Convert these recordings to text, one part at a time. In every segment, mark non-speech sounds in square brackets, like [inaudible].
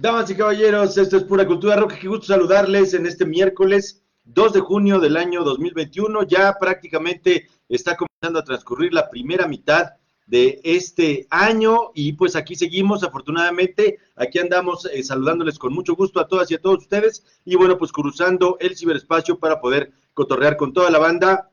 Damas y caballeros, esto es Pura Cultura Rock. Qué gusto saludarles en este miércoles 2 de junio del año 2021. Ya prácticamente está comenzando a transcurrir la primera mitad de este año y pues aquí seguimos afortunadamente, aquí andamos eh, saludándoles con mucho gusto a todas y a todos ustedes y bueno pues cruzando el ciberespacio para poder cotorrear con toda la banda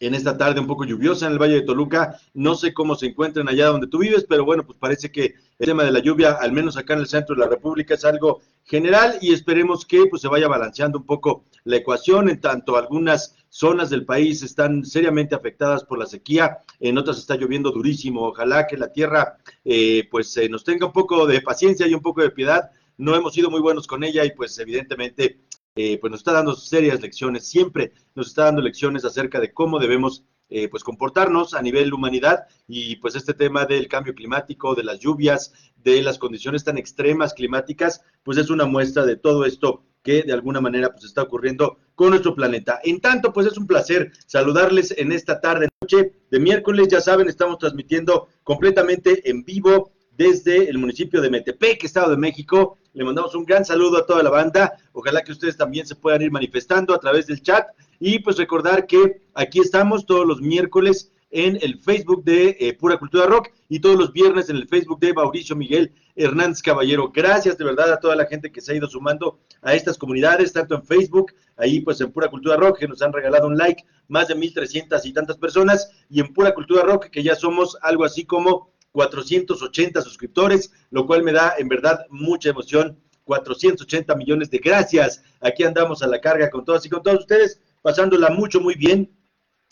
en esta tarde un poco lluviosa en el Valle de Toluca. No sé cómo se encuentran allá donde tú vives, pero bueno, pues parece que el tema de la lluvia, al menos acá en el centro de la República, es algo general y esperemos que pues se vaya balanceando un poco la ecuación. En tanto, algunas zonas del país están seriamente afectadas por la sequía, en otras está lloviendo durísimo. Ojalá que la tierra eh, pues eh, nos tenga un poco de paciencia y un poco de piedad. No hemos sido muy buenos con ella y pues evidentemente eh, pues nos está dando serias lecciones, siempre nos está dando lecciones acerca de cómo debemos eh, pues comportarnos a nivel humanidad y pues este tema del cambio climático, de las lluvias, de las condiciones tan extremas climáticas, pues es una muestra de todo esto que de alguna manera pues está ocurriendo con nuestro planeta. En tanto, pues es un placer saludarles en esta tarde, noche de miércoles, ya saben, estamos transmitiendo completamente en vivo desde el municipio de Metepec, Estado de México. Le mandamos un gran saludo a toda la banda. Ojalá que ustedes también se puedan ir manifestando a través del chat. Y pues recordar que aquí estamos todos los miércoles en el Facebook de eh, Pura Cultura Rock y todos los viernes en el Facebook de Mauricio Miguel Hernández Caballero. Gracias de verdad a toda la gente que se ha ido sumando a estas comunidades, tanto en Facebook, ahí pues en Pura Cultura Rock, que nos han regalado un like, más de 1.300 y tantas personas, y en Pura Cultura Rock, que ya somos algo así como 480 suscriptores, lo cual me da en verdad mucha emoción. 480 millones de gracias. Aquí andamos a la carga con todas y con todos ustedes, pasándola mucho, muy bien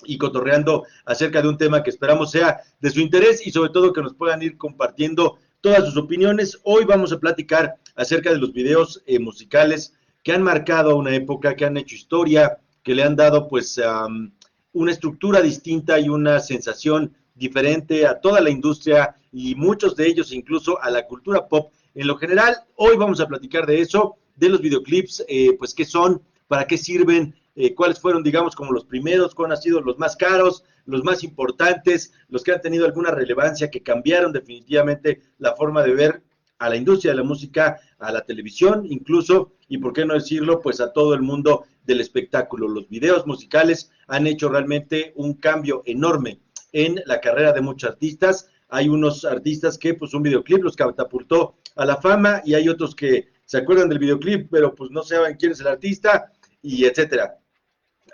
y cotorreando acerca de un tema que esperamos sea de su interés y sobre todo que nos puedan ir compartiendo todas sus opiniones. Hoy vamos a platicar acerca de los videos eh, musicales que han marcado una época, que han hecho historia, que le han dado pues una estructura distinta y una sensación diferente a toda la industria y muchos de ellos incluso a la cultura pop en lo general. Hoy vamos a platicar de eso, de los videoclips, eh, pues qué son, para qué sirven, eh, cuáles fueron, digamos, como los primeros, cuáles han sido los más caros, los más importantes, los que han tenido alguna relevancia, que cambiaron definitivamente la forma de ver a la industria de la música, a la televisión incluso, y por qué no decirlo, pues a todo el mundo del espectáculo. Los videos musicales han hecho realmente un cambio enorme en la carrera de muchos artistas. Hay unos artistas que pues un videoclip los catapultó a la fama y hay otros que se acuerdan del videoclip, pero pues no saben quién es el artista y etcétera.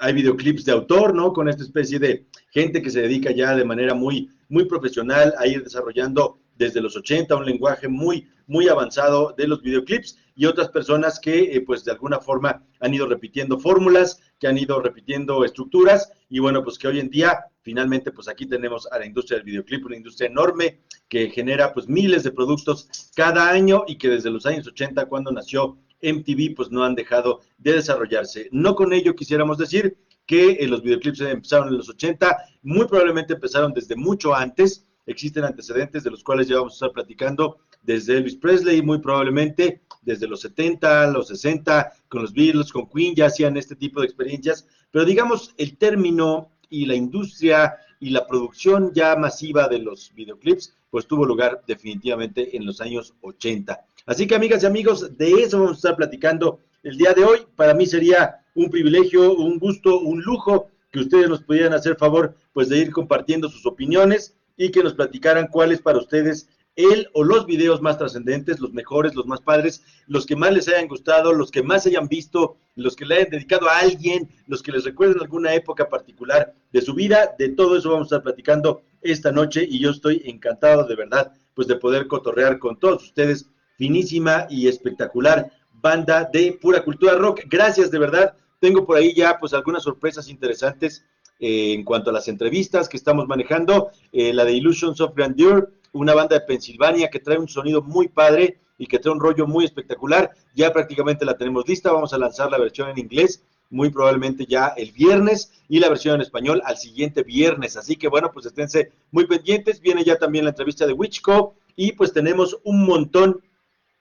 Hay videoclips de autor, ¿no? Con esta especie de gente que se dedica ya de manera muy, muy profesional a ir desarrollando desde los 80 un lenguaje muy, muy avanzado de los videoclips y otras personas que, eh, pues, de alguna forma han ido repitiendo fórmulas, que han ido repitiendo estructuras y, bueno, pues que hoy en día, finalmente, pues aquí tenemos a la industria del videoclip, una industria enorme que genera, pues, miles de productos cada año y que desde los años 80, cuando nació MTV, pues no han dejado de desarrollarse. No con ello quisiéramos decir que eh, los videoclips empezaron en los 80, muy probablemente empezaron desde mucho antes, existen antecedentes de los cuales ya vamos a estar platicando desde Elvis Presley, muy probablemente desde los 70, los 60, con los Beatles, con Queen, ya hacían este tipo de experiencias, pero digamos el término y la industria y la producción ya masiva de los videoclips, pues tuvo lugar definitivamente en los años 80. Así que amigas y amigos, de eso vamos a estar platicando el día de hoy. Para mí sería un privilegio, un gusto, un lujo que ustedes nos pudieran hacer favor pues de ir compartiendo sus opiniones y que nos platicaran cuáles para ustedes el o los videos más trascendentes, los mejores, los más padres, los que más les hayan gustado, los que más hayan visto, los que le hayan dedicado a alguien, los que les recuerden alguna época particular de su vida, de todo eso vamos a estar platicando esta noche y yo estoy encantado de verdad pues de poder cotorrear con todos ustedes, finísima y espectacular banda de pura cultura rock. Gracias de verdad. Tengo por ahí ya pues algunas sorpresas interesantes eh, en cuanto a las entrevistas que estamos manejando, eh, la de Illusions of Grandeur, una banda de Pensilvania que trae un sonido muy padre y que trae un rollo muy espectacular. Ya prácticamente la tenemos lista, vamos a lanzar la versión en inglés muy probablemente ya el viernes y la versión en español al siguiente viernes. Así que bueno, pues esténse muy pendientes. Viene ya también la entrevista de Wichco y pues tenemos un montón,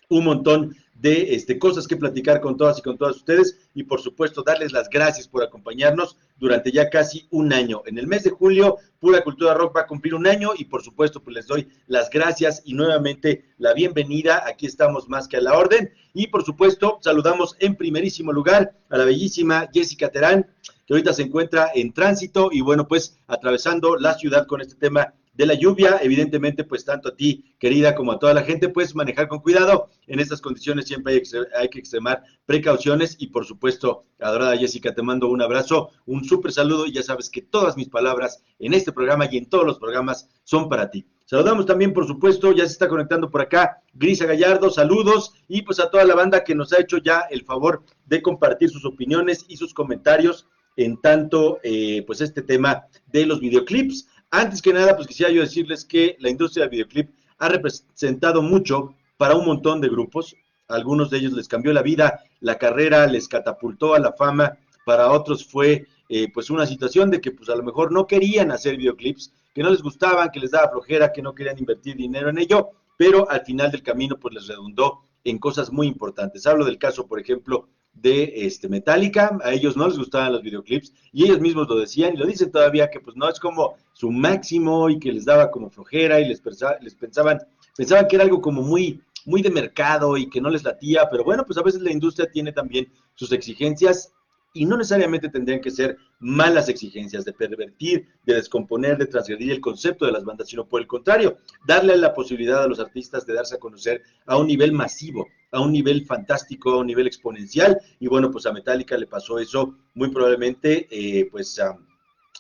un montón de este, cosas que platicar con todas y con todas ustedes y por supuesto darles las gracias por acompañarnos durante ya casi un año. En el mes de julio, Pura Cultura Rock va a cumplir un año y por supuesto pues les doy las gracias y nuevamente la bienvenida. Aquí estamos más que a la orden y por supuesto saludamos en primerísimo lugar a la bellísima Jessica Terán que ahorita se encuentra en tránsito y bueno pues atravesando la ciudad con este tema de la lluvia. Evidentemente, pues tanto a ti, querida, como a toda la gente, pues manejar con cuidado. En estas condiciones siempre hay, que extremar precauciones y por supuesto, adorada Jessica, te mando un abrazo, un súper saludo y ya sabes que todas mis palabras en este programa y en todos los programas son para ti. Saludamos también, por supuesto, ya se está conectando por acá Grisa Gallardo, saludos y pues a toda la banda que nos ha hecho ya el favor de compartir sus opiniones y sus comentarios en tanto, eh, pues este tema de los videoclips. Antes que nada, pues quisiera yo decirles que la industria del videoclip ha representado mucho para un montón de grupos. Algunos de ellos les cambió la vida, la carrera les catapultó a la fama. Para otros fue eh, pues una situación de que pues a lo mejor no querían hacer videoclips, que no les gustaban, que les daba flojera, que no querían invertir dinero en ello, pero al final del camino pues les redundó en cosas muy importantes. Hablo del caso, por ejemplo, de este, Metallica, a ellos no les gustaban los videoclips y ellos mismos lo decían y lo dicen todavía que pues no es como su máximo y que les daba como flojera y les, pensaban, pensaban que era algo como muy, muy de mercado y que no les latía, pero bueno, pues a veces la industria tiene también sus exigencias y no necesariamente tendrían que ser malas exigencias de pervertir, de descomponer, de transgredir el concepto de las bandas, sino por el contrario, darle la posibilidad a los artistas de darse a conocer a un nivel masivo, a un nivel fantástico, a un nivel exponencial. Y bueno, pues a Metallica le pasó eso muy probablemente, eh, pues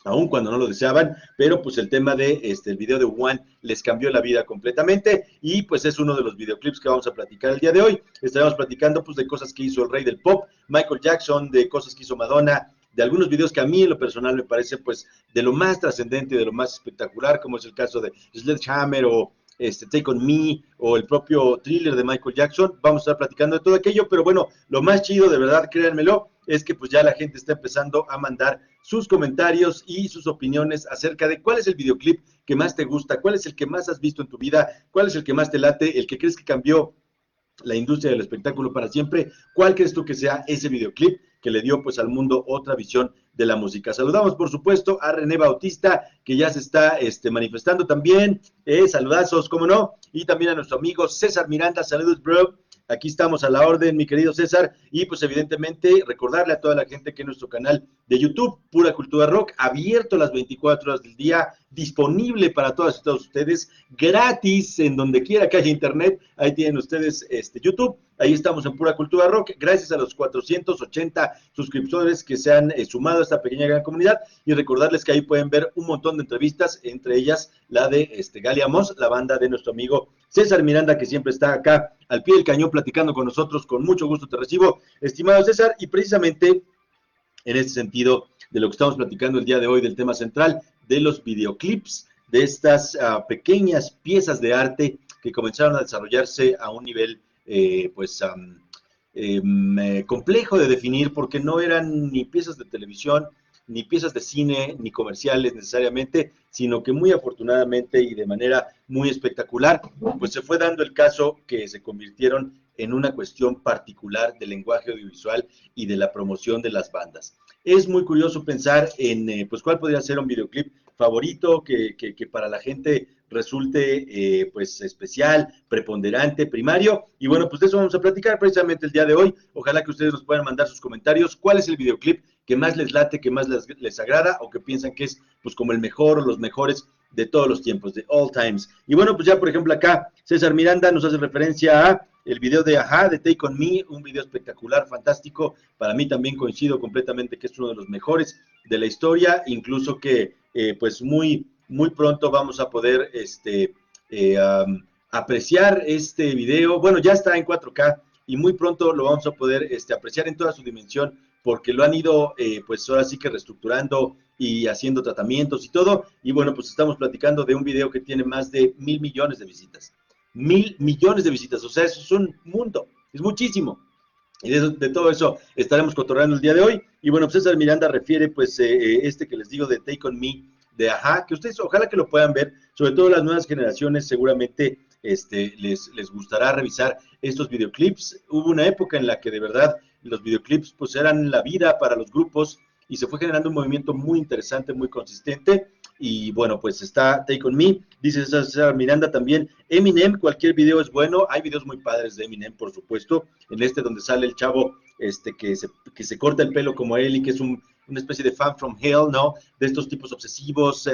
aún cuando no lo deseaban, pero pues el tema de este el video de One les cambió la vida completamente y pues es uno de los videoclips que vamos a platicar el día de hoy. Estaremos platicando pues de cosas que hizo el rey del pop, Michael Jackson, de cosas que hizo Madonna, de algunos videos que a mí en lo personal me parece pues de lo más trascendente, de lo más espectacular, como es el caso de Sledgehammer o este, Take On Me o el propio thriller de Michael Jackson. Vamos a estar platicando de todo aquello, pero bueno, lo más chido, de verdad, créanmelo, es que pues ya la gente está empezando a mandar sus comentarios y sus opiniones acerca de cuál es el videoclip que más te gusta, cuál es el que más has visto en tu vida, cuál es el que más te late, el que crees que cambió la industria del espectáculo para siempre, cuál crees tú que sea ese videoclip que le dio pues al mundo otra visión de la música. Saludamos por supuesto a René Bautista que ya se está este, manifestando también, eh, saludazos, cómo no, y también a nuestro amigo César Miranda, saludos bro, Aquí estamos a la orden, mi querido César, y pues evidentemente recordarle a toda la gente que nuestro canal de YouTube, Pura Cultura Rock, abierto las 24 horas del día, disponible para todas y todos ustedes, gratis en donde quiera que haya internet, ahí tienen ustedes este YouTube, ahí estamos en Pura Cultura Rock, gracias a los 480 suscriptores que se han eh, sumado a esta pequeña gran comunidad, y recordarles que ahí pueden ver un montón de entrevistas, entre ellas la de este, Galia Moss, la banda de nuestro amigo César Miranda, que siempre está acá al pie del cañón platicando con nosotros. Con mucho gusto te recibo, estimado César, y precisamente en este sentido de lo que estamos platicando el día de hoy del tema central de los videoclips, de estas ah, pequeñas piezas de arte que comenzaron a desarrollarse a un nivel, eh, pues, eh, complejo de definir porque no eran ni piezas de televisión, ni piezas de cine, ni comerciales necesariamente, sino que muy afortunadamente y de manera muy espectacular, pues se fue dando el caso que se convirtieron en una cuestión particular del lenguaje audiovisual y de la promoción de las bandas. Es muy curioso pensar en, eh, pues, cuál podría ser un videoclip favorito que, que, para la gente resulte eh, pues especial, preponderante, primario. Y bueno, pues de eso vamos a platicar precisamente el día de hoy. Ojalá que ustedes nos puedan mandar sus comentarios. ¿Cuál es el videoclip que más les late, que más les, les, agrada o que piensan que es pues como el mejor o los mejores de todos los tiempos, de all times. Y bueno, pues ya por ejemplo acá César Miranda nos hace referencia a el video de Aja, de Take On Me, un video espectacular, fantástico. Para mí también coincido completamente que es uno de los mejores de la historia, incluso que eh, pues muy, muy pronto vamos a poder este, eh, apreciar este video. Bueno, ya está en 4K y muy pronto lo vamos a poder este, apreciar en toda su dimensión porque lo han ido, eh, pues ahora sí que reestructurando y haciendo tratamientos y todo. Y bueno, pues estamos platicando de un video que tiene más de mil millones de visitas. Mil millones de visitas, o sea, eso es un mundo, es muchísimo. Y de, todo eso estaremos cotorreando el día de hoy. Y bueno, pues César Miranda refiere, pues, eh, eh, este que les digo de Take On Me, de Aja, que ustedes ojalá que lo puedan ver, sobre todo las nuevas generaciones seguramente este, les, les gustará revisar estos videoclips. Hubo una época en la que de verdad los videoclips pues eran la vida para los grupos y se fue generando un movimiento muy interesante, muy consistente. Y bueno, pues está Take On Me, dice César Miranda también, Eminem, cualquier video es bueno, hay videos muy padres de Eminem, por supuesto, en este donde sale el chavo este, que, se, que se corta el pelo como él y que es un, una especie de fan from hell, ¿no? De estos tipos obsesivos,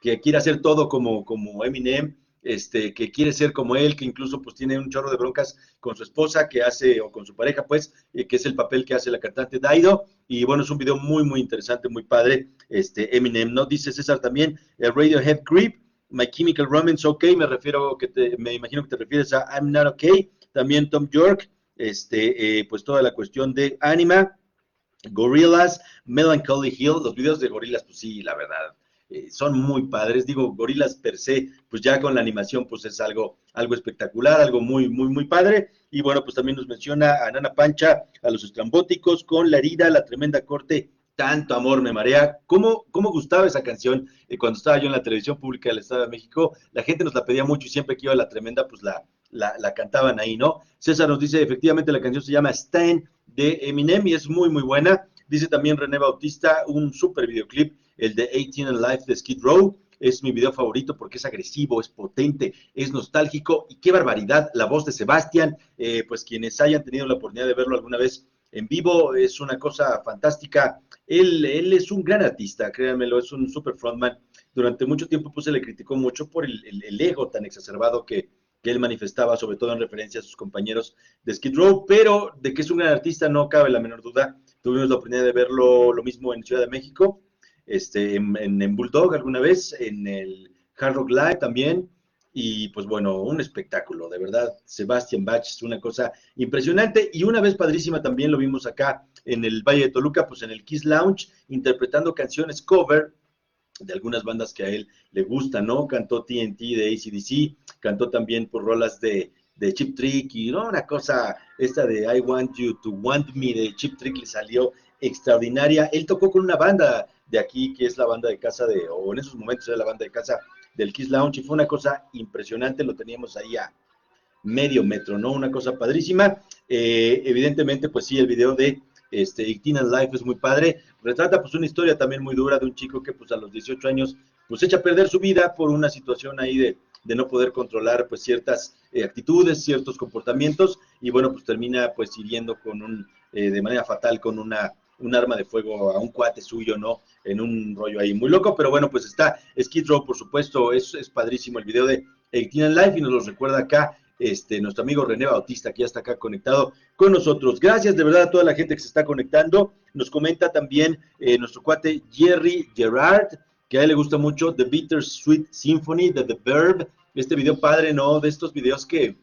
que quiere hacer todo como, como Eminem, este, que quiere ser como él, que incluso pues tiene un chorro de broncas con su esposa que hace, o con su pareja pues, eh, que es el papel que hace la cantante Daido, y bueno, es un video muy, muy interesante, muy padre, este, Eminem, ¿no? Dice César también, el Radiohead Creep, My Chemical Romance, ok, me refiero, que te, me imagino que te refieres a I'm Not Okay, también Tom York, este, eh, pues toda la cuestión de Anima, Gorillas, Melancholy Hill, los videos de Gorillas, pues sí, la verdad, eh, son muy padres. Digo, Gorilas per se, pues ya con la animación, pues es algo, algo espectacular, algo muy, muy, muy padre. Y bueno, pues también nos menciona a Nana Pancha, a los estrambóticos, con la herida, la tremenda corte. Tanto amor me marea. ¿Cómo, cómo gustaba esa canción eh, cuando estaba yo en la televisión pública del Estado de México? La gente nos la pedía mucho y siempre que iba la tremenda, pues la, la, la, cantaban ahí, ¿no? César nos dice, efectivamente, la canción se llama Stan de Eminem y es muy, muy buena. Dice también René Bautista, un super videoclip el de 18 and Life de Skid Row. Es mi video favorito porque es agresivo, es potente, es nostálgico y qué barbaridad. La voz de Sebastián, eh, pues quienes hayan tenido la oportunidad de verlo alguna vez en vivo, es una cosa fantástica. Él, es un gran artista, créanmelo, es un super frontman. Durante mucho tiempo pues se le criticó mucho por el, el, ego tan exacerbado que, que él manifestaba, sobre todo en referencia a sus compañeros de Skid Row, pero de que es un gran artista no cabe la menor duda. Tuvimos la oportunidad de verlo lo mismo en Ciudad de México este, en, Bulldog alguna vez, en el Hard Rock Live también, y pues bueno, un espectáculo, de verdad, Sebastian Bach es una cosa impresionante, y una vez padrísima también lo vimos acá en el Valle de Toluca, pues en el Kiss Lounge, interpretando canciones cover de algunas bandas que a él le gustan, ¿no? Cantó TNT de ACDC, cantó también por rolas de, de Chip Trick y ¿no? una cosa, esta de I Want You to Want Me de Chip Trick le salió extraordinaria. Él tocó con una banda de aquí, que es la banda de casa de, o en esos momentos era la banda de casa del Kiss Lounge, y fue una cosa impresionante, lo teníamos ahí a medio metro, ¿no? Una cosa padrísima. Eh, evidentemente, pues sí, el video de este, Life es muy padre. Retrata pues una historia también muy dura de un chico que pues a los 18 años pues echa a perder su vida por una situación ahí de, de no poder controlar pues ciertas eh, actitudes, ciertos comportamientos y bueno pues termina pues hiriendo con un, eh, de manera fatal con una un arma de fuego a un cuate suyo, ¿no? En un rollo ahí muy loco, pero bueno, pues está Skid Row, por supuesto, es, es padrísimo el video de 18 Life y nos lo recuerda acá este, nuestro amigo René Bautista, que ya está acá conectado con nosotros. Gracias de verdad a toda la gente que se está conectando. Nos comenta también eh, nuestro cuate Jerry Gerard, que a él le gusta mucho The Bitter Sweet Symphony de The Verb. Este video padre, ¿no? De estos videos que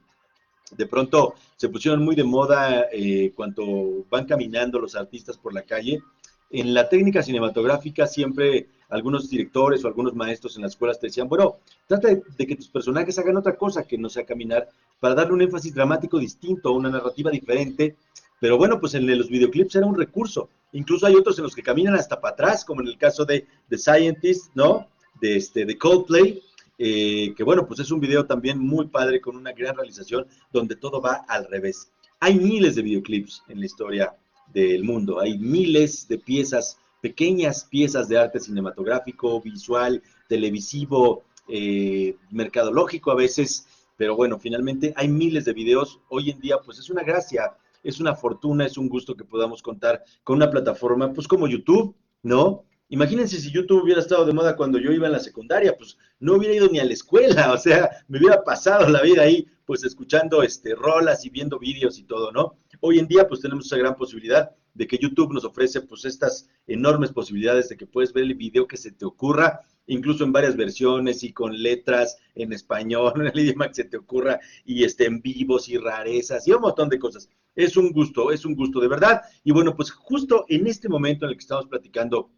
de pronto se pusieron muy de moda eh, cuando van caminando los artistas por la calle. En la técnica cinematográfica siempre algunos directores o algunos maestros en las escuelas te decían, bueno, trata de, que tus personajes hagan otra cosa que no sea caminar para darle un énfasis dramático distinto, una narrativa diferente. Pero bueno, pues en los videoclips era un recurso. Incluso hay otros en los que caminan hasta para atrás, como en el caso de The Scientist, ¿no? De, este, de Coldplay, eh, que bueno, pues es un video también muy padre con una gran realización donde todo va al revés. Hay miles de videoclips en la historia del mundo, hay miles de piezas, pequeñas piezas de arte cinematográfico, visual, televisivo, eh, mercadológico a veces, pero bueno, finalmente hay miles de videos. Hoy en día, pues es una gracia, es una fortuna, es un gusto que podamos contar con una plataforma, pues como YouTube, ¿no? Imagínense si YouTube hubiera estado de moda cuando yo iba en la secundaria, pues no hubiera ido ni a la escuela, [laughs] o sea, me hubiera pasado la vida ahí, pues escuchando este rolas y viendo vídeos y todo, ¿no? Hoy en día, pues tenemos esa gran posibilidad de que YouTube nos ofrece, pues estas enormes posibilidades de que puedes ver el video que se te ocurra, incluso en varias versiones y con letras en español, [laughs] en el idioma que se te ocurra, y este, en vivos y rarezas y un montón de cosas. Es un gusto, es un gusto de verdad. Y bueno, pues justo en este momento en el que estamos platicando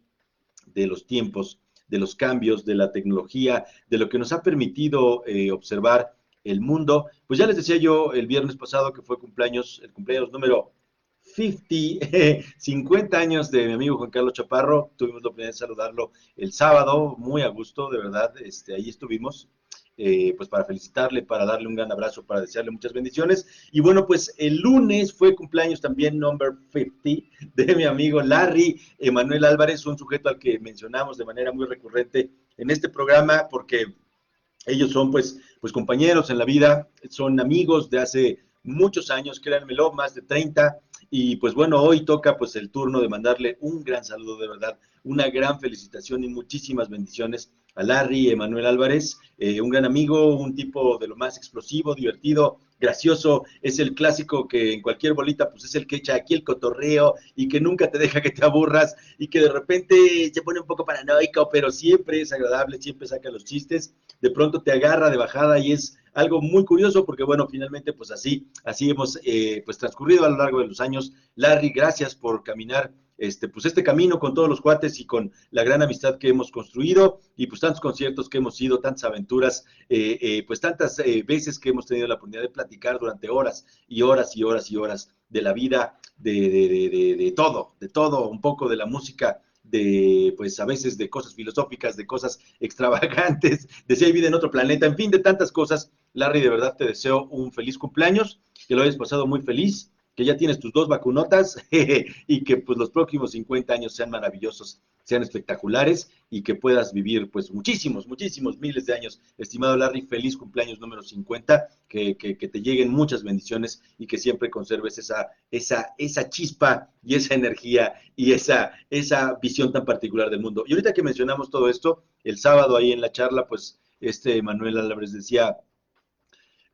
de los tiempos, de los cambios, de la tecnología, de lo que nos ha permitido eh, observar el mundo. Pues ya les decía yo el viernes pasado que fue cumpleaños, el cumpleaños número 50, 50 [laughs] años de mi amigo Juan Carlos Chaparro. Tuvimos la oportunidad de saludarlo el sábado, muy a gusto, de verdad, este, ahí estuvimos. Eh, pues para felicitarle, para darle un gran abrazo, para desearle muchas bendiciones. Y bueno, pues el lunes fue cumpleaños también number 50 de mi amigo Larry Emanuel Álvarez, un sujeto al que mencionamos de manera muy recurrente en este programa porque ellos son pues, pues compañeros en la vida, son amigos de hace muchos años, créanmelo, más de 30. Y pues bueno, hoy toca pues el turno de mandarle un gran saludo de verdad, una gran felicitación y muchísimas bendiciones a Larry Emanuel Álvarez, eh, un gran amigo, un tipo de lo más explosivo, divertido, gracioso, es el clásico que en cualquier bolita pues es el que echa aquí el cotorreo y que nunca te deja que te aburras y que de repente se pone un poco paranoico, pero siempre es agradable, siempre saca los chistes, de pronto te agarra de bajada y es algo muy curioso porque bueno, finalmente pues así, así hemos eh, pues transcurrido a lo largo de los años. Larry, gracias por caminar este, pues este camino con todos los cuates y con la gran amistad que hemos construido y pues tantos conciertos que hemos ido, tantas aventuras, eh, eh, pues tantas eh, veces que hemos tenido la oportunidad de platicar durante horas y horas y horas y horas de la vida, de, de, de todo, de todo, un poco de la música de, pues a veces de cosas filosóficas, de cosas [laughs] extravagantes, de si hay vida en otro planeta, en fin, de tantas cosas. Larry, de verdad te deseo un feliz cumpleaños, que lo hayas pasado muy feliz, que ya tienes tus dos vacunotas [laughs] y que pues los próximos 50 años sean maravillosos, sean espectaculares y que puedas vivir pues muchísimos, muchísimos miles de años. Estimado Larry, feliz cumpleaños número 50, que, que, que te lleguen muchas bendiciones y que siempre conserves esa, esa, esa chispa y esa energía y esa, esa visión tan particular del mundo. Y ahorita que mencionamos todo esto, el sábado ahí en la charla, pues este Manuel Álvarez decía,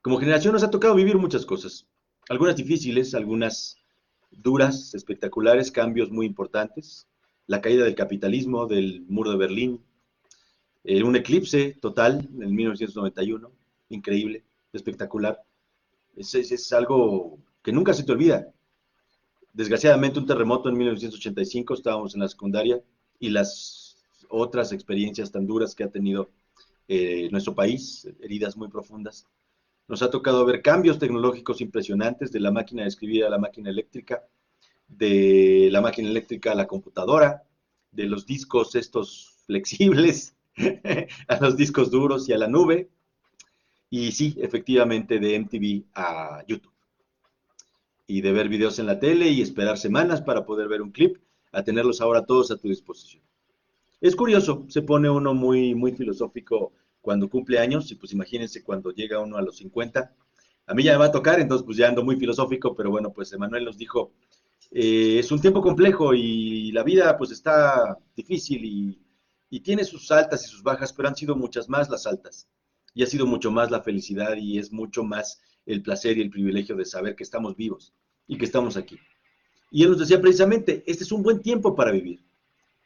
como generación nos ha tocado vivir muchas cosas algunas difíciles, algunas duras, espectaculares, cambios muy importantes, la caída del capitalismo, del muro de Berlín, eh, un eclipse total en 1991, increíble, espectacular. Es, es, algo que nunca se te olvida. Desgraciadamente un terremoto en 1985, estábamos en la secundaria, y las otras experiencias tan duras que ha tenido eh, nuestro país, heridas muy profundas. Nos ha tocado ver cambios tecnológicos impresionantes de la máquina de escribir a la máquina eléctrica, de la máquina eléctrica a la computadora, de los discos estos flexibles [laughs] a los discos duros y a la nube. Y sí, efectivamente, de MTV a YouTube. Y de ver videos en la tele y esperar semanas para poder ver un clip, a tenerlos ahora todos a tu disposición. Es curioso, se pone uno muy, muy filosófico cuando cumple años, y pues imagínense cuando llega uno a los 50. A mí ya me va a tocar, entonces pues ya ando muy filosófico, pero bueno, pues Emanuel nos dijo, eh, es un tiempo complejo y la vida pues está difícil y, y tiene sus altas y sus bajas, pero han sido muchas más las altas y ha sido mucho más la felicidad y es mucho más el placer y el privilegio de saber que estamos vivos y que estamos aquí. Y él nos decía precisamente, este es un buen tiempo para vivir.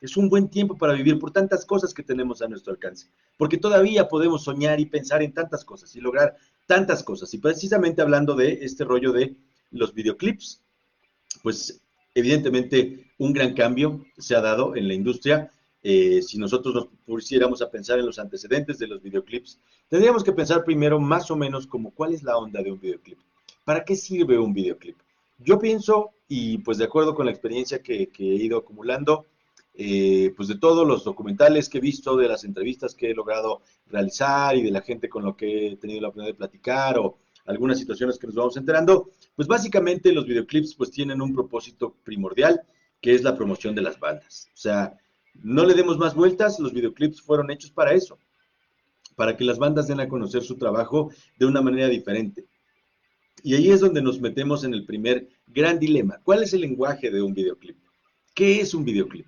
Es un buen tiempo para vivir por tantas cosas que tenemos a nuestro alcance, porque todavía podemos soñar y pensar en tantas cosas y lograr tantas cosas. Y precisamente hablando de este rollo de los videoclips, pues evidentemente un gran cambio se ha dado en la industria. Eh, si nosotros nos pusiéramos a pensar en los antecedentes de los videoclips, tendríamos que pensar primero más o menos como cuál es la onda de un videoclip. ¿Para qué sirve un videoclip? Yo pienso, y pues de acuerdo con la experiencia que, que he ido acumulando, eh, pues de todos los documentales que he visto, de las entrevistas que he logrado realizar y de la gente con lo que he tenido la oportunidad de platicar o algunas situaciones que nos vamos enterando, pues básicamente los videoclips pues tienen un propósito primordial que es la promoción de las bandas. O sea, no le demos más vueltas, los videoclips fueron hechos para eso, para que las bandas den a conocer su trabajo de una manera diferente. Y ahí es donde nos metemos en el primer gran dilema. ¿Cuál es el lenguaje de un videoclip? ¿Qué es un videoclip?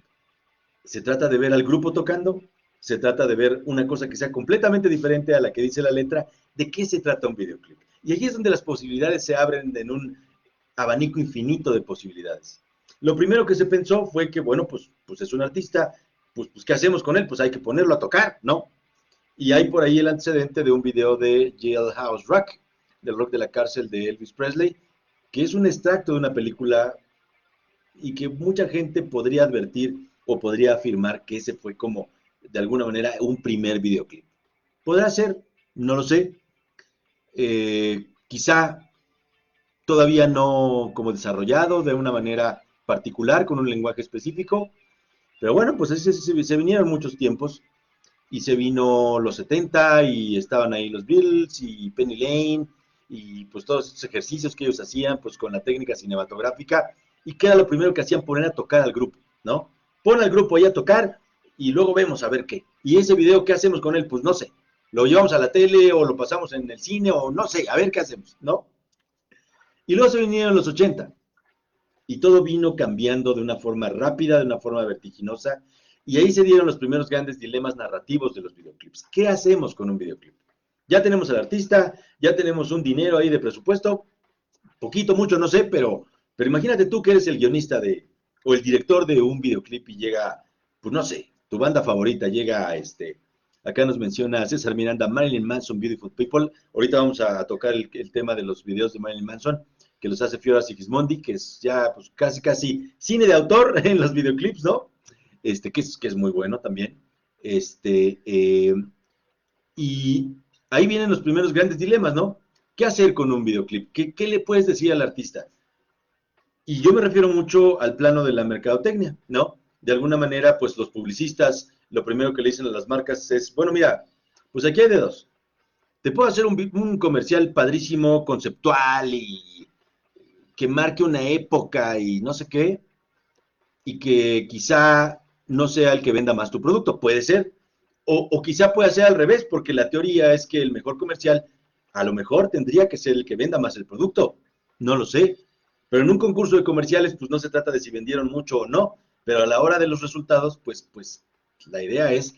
Se trata de ver al grupo tocando, se trata de ver una cosa que sea completamente diferente a la que dice la letra. ¿De qué se trata un videoclip? Y aquí es donde las posibilidades se abren en un abanico infinito de posibilidades. Lo primero que se pensó fue que, bueno, pues, pues es un artista, pues, pues ¿qué hacemos con él? Pues hay que ponerlo a tocar, ¿no? Y hay por ahí el antecedente de un video de Jailhouse Rock, del rock de la cárcel de Elvis Presley, que es un extracto de una película y que mucha gente podría advertir o podría afirmar que ese fue como, de alguna manera, un primer videoclip. ¿Podrá ser? No lo sé. Eh, quizá todavía no como desarrollado de una manera particular, con un lenguaje específico, pero bueno, pues ese, se, vinieron muchos tiempos y se vino los 70 y estaban ahí los Beatles y Penny Lane y pues todos esos ejercicios que ellos hacían pues con la técnica cinematográfica y que era lo primero que hacían poner a tocar al grupo, ¿no? Pon al grupo ahí a tocar y luego vemos a ver qué. Y ese video, ¿qué hacemos con él? Pues no sé, lo llevamos a la tele o lo pasamos en el cine o no sé, a ver qué hacemos, ¿no? Y luego se vinieron los 80 y todo vino cambiando de una forma rápida, de una forma vertiginosa y ahí se dieron los primeros grandes dilemas narrativos de los videoclips. ¿Qué hacemos con un videoclip? Ya tenemos al artista, ya tenemos un dinero ahí de presupuesto, poquito, mucho, no sé, pero, pero imagínate tú que eres el guionista de, o el director de un videoclip y llega, pues no sé, tu banda favorita llega a este, acá nos menciona César Miranda, Marilyn Manson, Beautiful People. Ahorita vamos a tocar el, tema de los videos de Marilyn Manson, que los hace Fiora Sigismondi, que es ya pues casi, casi cine de autor [laughs] en los videoclips, ¿no? este, que, es, que es muy bueno también. Este, eh, y ahí vienen los primeros grandes dilemas, ¿no? ¿Qué hacer con un videoclip? ¿Qué, ¿Qué, le puedes decir al artista? Y yo me refiero mucho al plano de la mercadotecnia, ¿no? De alguna manera, pues los publicistas, lo primero que le dicen a las marcas es, bueno, mira, pues aquí hay dedos. Te puedo hacer un, un comercial padrísimo, conceptual y que marque una época y no sé qué, y que quizá no sea el que venda más tu producto. Puede ser. O, quizá pueda ser al revés, porque la teoría es que el mejor comercial a lo mejor tendría que ser el que venda más el producto. No lo sé. Pero en un concurso de comerciales, pues no se trata de si vendieron mucho o no. Pero a la hora de los resultados, pues, pues la idea es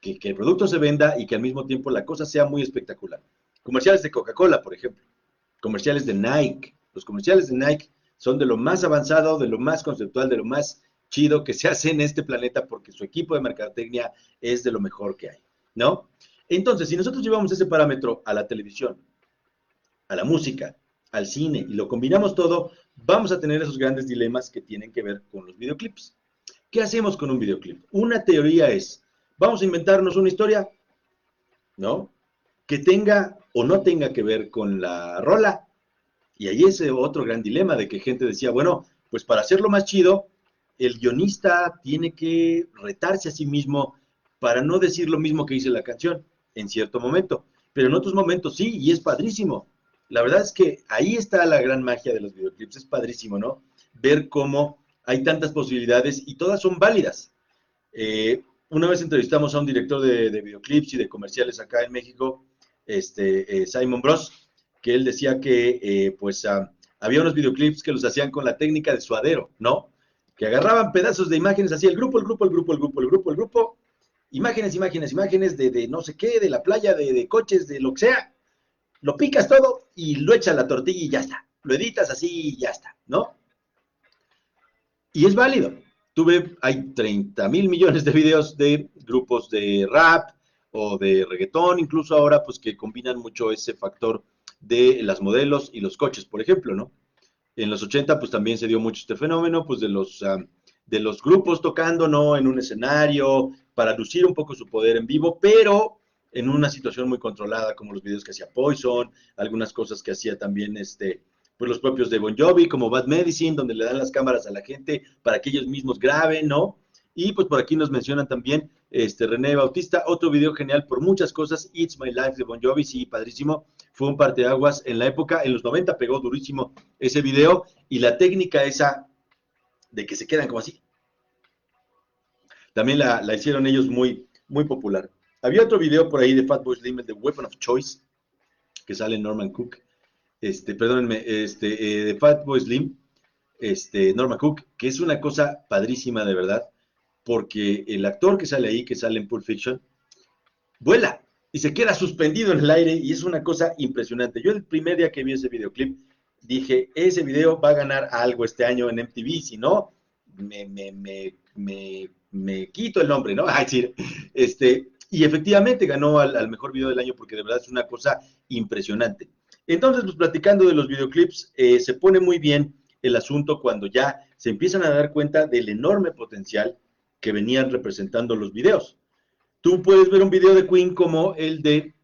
que, que el producto se venda y que al mismo tiempo la cosa sea muy espectacular. Comerciales de Coca-Cola, por ejemplo. Comerciales de Nike. Los comerciales de Nike son de lo más avanzado, de lo más conceptual, de lo más chido que se [laughs] hace en este planeta porque su equipo de mercadotecnia es de lo mejor que hay, ¿no? Entonces, si nosotros llevamos ese parámetro a la televisión, a la música, al cine y lo combinamos todo, vamos a tener esos grandes dilemas que tienen que ver con los videoclips. ¿Qué hacemos con un videoclip? Una teoría es, vamos a inventarnos una historia, ¿no? Que tenga o no tenga que ver con la rola. Y ahí es otro gran dilema de que gente decía, bueno, pues para hacerlo más chido, el guionista tiene que retarse a sí mismo para no decir lo mismo que dice la canción en cierto momento, pero en otros momentos sí, y es padrísimo. La verdad es que ahí está la gran magia de los videoclips, es padrísimo, ¿no? Ver cómo hay tantas posibilidades y todas son válidas. Eh, una vez entrevistamos a un director de, videoclips y de comerciales acá en México, este, eh, Simon Bros, que él decía que eh, pues ah, había unos videoclips que los hacían con la técnica de suadero, ¿no? que agarraban pedazos de imágenes, así el grupo, el grupo, el grupo, el grupo, el grupo, el grupo, imágenes, imágenes, imágenes de, de no sé qué, de la playa, de, de, coches, de lo que sea, lo picas todo y lo echas la tortilla y ya está. Lo editas así y ya está, ¿no? Y es válido. Tuve, hay 30 mil millones de videos de grupos de rap o de reggaetón, incluso ahora, pues que combinan mucho ese factor de las modelos y los coches, por ejemplo, ¿no? En los 80 pues también se dio mucho este fenómeno, pues de los, ah, de los grupos tocando, ¿no? En un escenario, para lucir un poco su poder en vivo, pero en una situación muy controlada, como los videos que hacía Poison, algunas cosas que hacía también este, pues los propios de Bon Jovi, como Bad Medicine, donde le dan las cámaras a la gente para que ellos mismos graben, ¿no? Y pues por aquí nos mencionan también este René Bautista, otro video genial por muchas cosas, It's My Life de Bon Jovi, sí, padrísimo fue un parteaguas en la época, en los 90 pegó durísimo ese video y la técnica esa de que se quedan como así, también la, hicieron ellos muy, muy popular. Había otro video por ahí de Fatboy Slim, de Weapon of Choice, que sale Norman Cook, este, perdónenme, este, eh, de Fatboy Slim, este, Norman Cook, que es una cosa padrísima de verdad, porque el actor que sale ahí, que sale en Pulp Fiction, vuela, y se queda suspendido en el aire y es una cosa impresionante. Yo el primer día que vi ese videoclip dije, ese video va a ganar algo este año en MTV, si no, me, me, me, me, quito el nombre, ¿no? [laughs] este, y efectivamente ganó al, mejor video del año porque de verdad es una cosa impresionante. Entonces, pues platicando de los videoclips, eh, se pone muy bien el asunto cuando ya se empiezan a dar cuenta del enorme potencial que venían representando los videos. Tú puedes ver un video de Queen como el de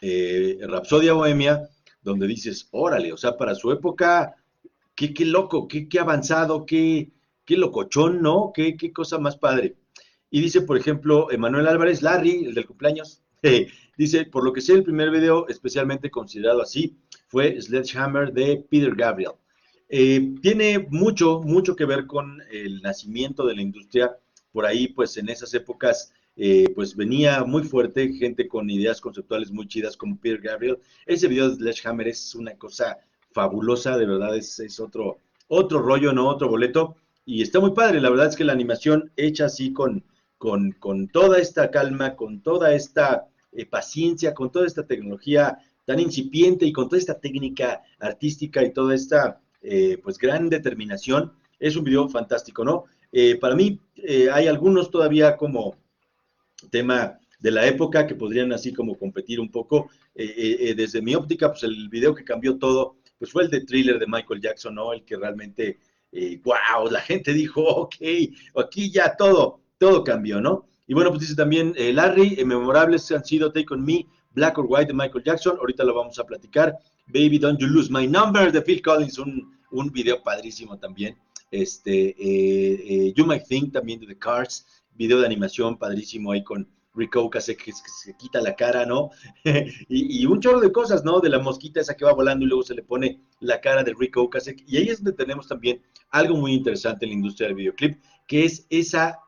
eh, Rapsodia Bohemia, donde dices, órale, o sea, para su época, qué, loco, qué, qué avanzado, qué, qué locochón, ¿no? Qué, qué cosa más padre. Y dice, por ejemplo, Emanuel Álvarez, Larry, el del cumpleaños, [laughs] dice, por lo que sé, el primer video especialmente considerado así fue Sledgehammer de Peter Gabriel. Eh, tiene mucho, mucho que ver con el nacimiento de la industria. Por ahí, pues en esas épocas, eh, pues venía muy fuerte gente con ideas conceptuales muy chidas como Peter Gabriel. Ese video de Sledgehammer es una cosa fabulosa, de verdad, es, es otro, otro rollo, ¿no? Otro boleto. Y está muy padre, la verdad es que la animación hecha así con, con, con toda esta calma, con toda esta eh, paciencia, con toda esta tecnología tan incipiente y con toda esta técnica artística y toda esta eh, pues gran determinación. Es un video fantástico, ¿no? Eh, para mí hay algunos todavía como tema de la época que podrían así como competir un poco. desde mi óptica, pues el video que cambió todo, pues fue el de thriller de Michael Jackson, ¿no? El que realmente, wow, la gente dijo, ok, aquí ya todo, todo cambió, ¿no? Y bueno, pues dice también Larry, memorables han sido Take On Me, Black or White de Michael Jackson, ahorita lo vamos a platicar. Baby Don't You Lose My Number de Phil Collins, un, un video padrísimo también. Este, eh, eh, You Might Think también de The Cars, video de animación padrísimo ahí con Rick Ocasek que, se quita la cara, ¿no? [laughs] y, un chorro de cosas, ¿no? De la mosquita esa que va volando y luego se le pone la cara de Rick Ocasek. Y ahí es donde tenemos también algo muy interesante en la industria del videoclip, que es esa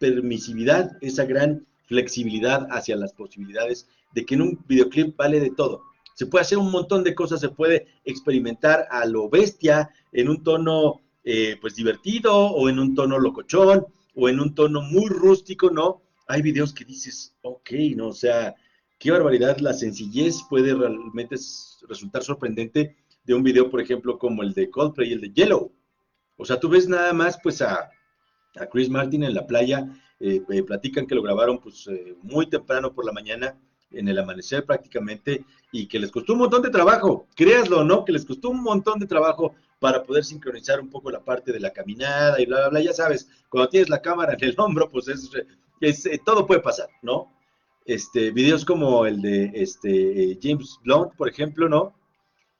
permisividad, esa gran flexibilidad hacia las posibilidades de que en un videoclip vale de todo se puede hacer un montón de cosas, se puede experimentar a lo bestia en un tono eh, pues divertido o en un tono locochón o en un tono muy rústico, ¿no? Hay videos que dices, ok, ¿no? O sea, qué barbaridad, la sencillez puede realmente resultar sorprendente de un video, por ejemplo, como el de Coldplay y el de Yellow. O sea, tú ves nada más pues a, Chris Martin en la playa, eh, eh, platican que lo grabaron pues muy temprano por la mañana en el amanecer prácticamente y que les costó un montón de trabajo, créaslo, ¿no? Que les costó un montón de trabajo para poder sincronizar un poco la parte de la caminada y bla, bla, bla. Ya sabes, cuando tienes la cámara en el hombro, pues es, es eh, todo puede pasar, ¿no? Este, videos como el de este, eh, James Blunt, por ejemplo, ¿no?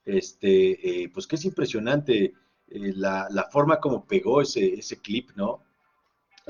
Este, eh, pues que es impresionante la, la, forma como pegó ese, ese clip, ¿no?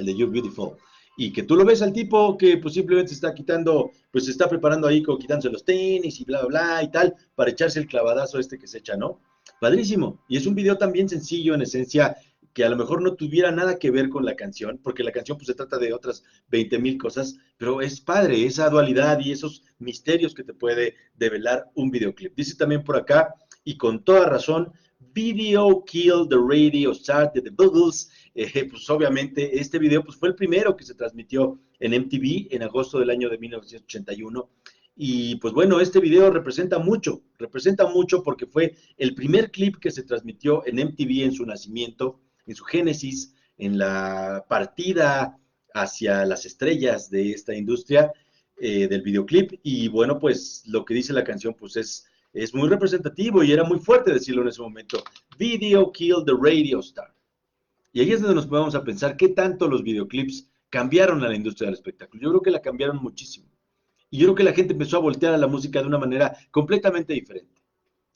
El de You Beautiful y que tú lo ves al tipo que pues simplemente está quitando, pues se está preparando ahí como quitándose los tenis y bla, bla, bla y tal, para echarse el clavadazo este que se echa, ¿no? Padrísimo. Y es un video también sencillo en esencia, que a lo mejor no tuviera nada que ver con la canción, porque la canción pues se trata de otras 20 mil cosas, pero es padre esa dualidad y esos misterios que te puede develar un videoclip. Dice también por acá, y con toda razón, Video Kill the Radio Star de The Buggles. Eh, pues obviamente este video pues, fue el primero que se transmitió en MTV en agosto del año de 1981. Y pues bueno, este video representa mucho, representa mucho porque fue el primer clip que se transmitió en MTV en su nacimiento, en su génesis, en la partida hacia las estrellas de esta industria eh, del videoclip. Y bueno, pues lo que dice la canción pues es es muy representativo y era muy fuerte decirlo en ese momento. Video killed the radio star. Y ahí es donde nos vamos a pensar qué tanto los videoclips cambiaron a la industria del espectáculo. Yo creo que la cambiaron muchísimo. Y yo creo que la gente empezó a voltear a la música de una manera completamente diferente.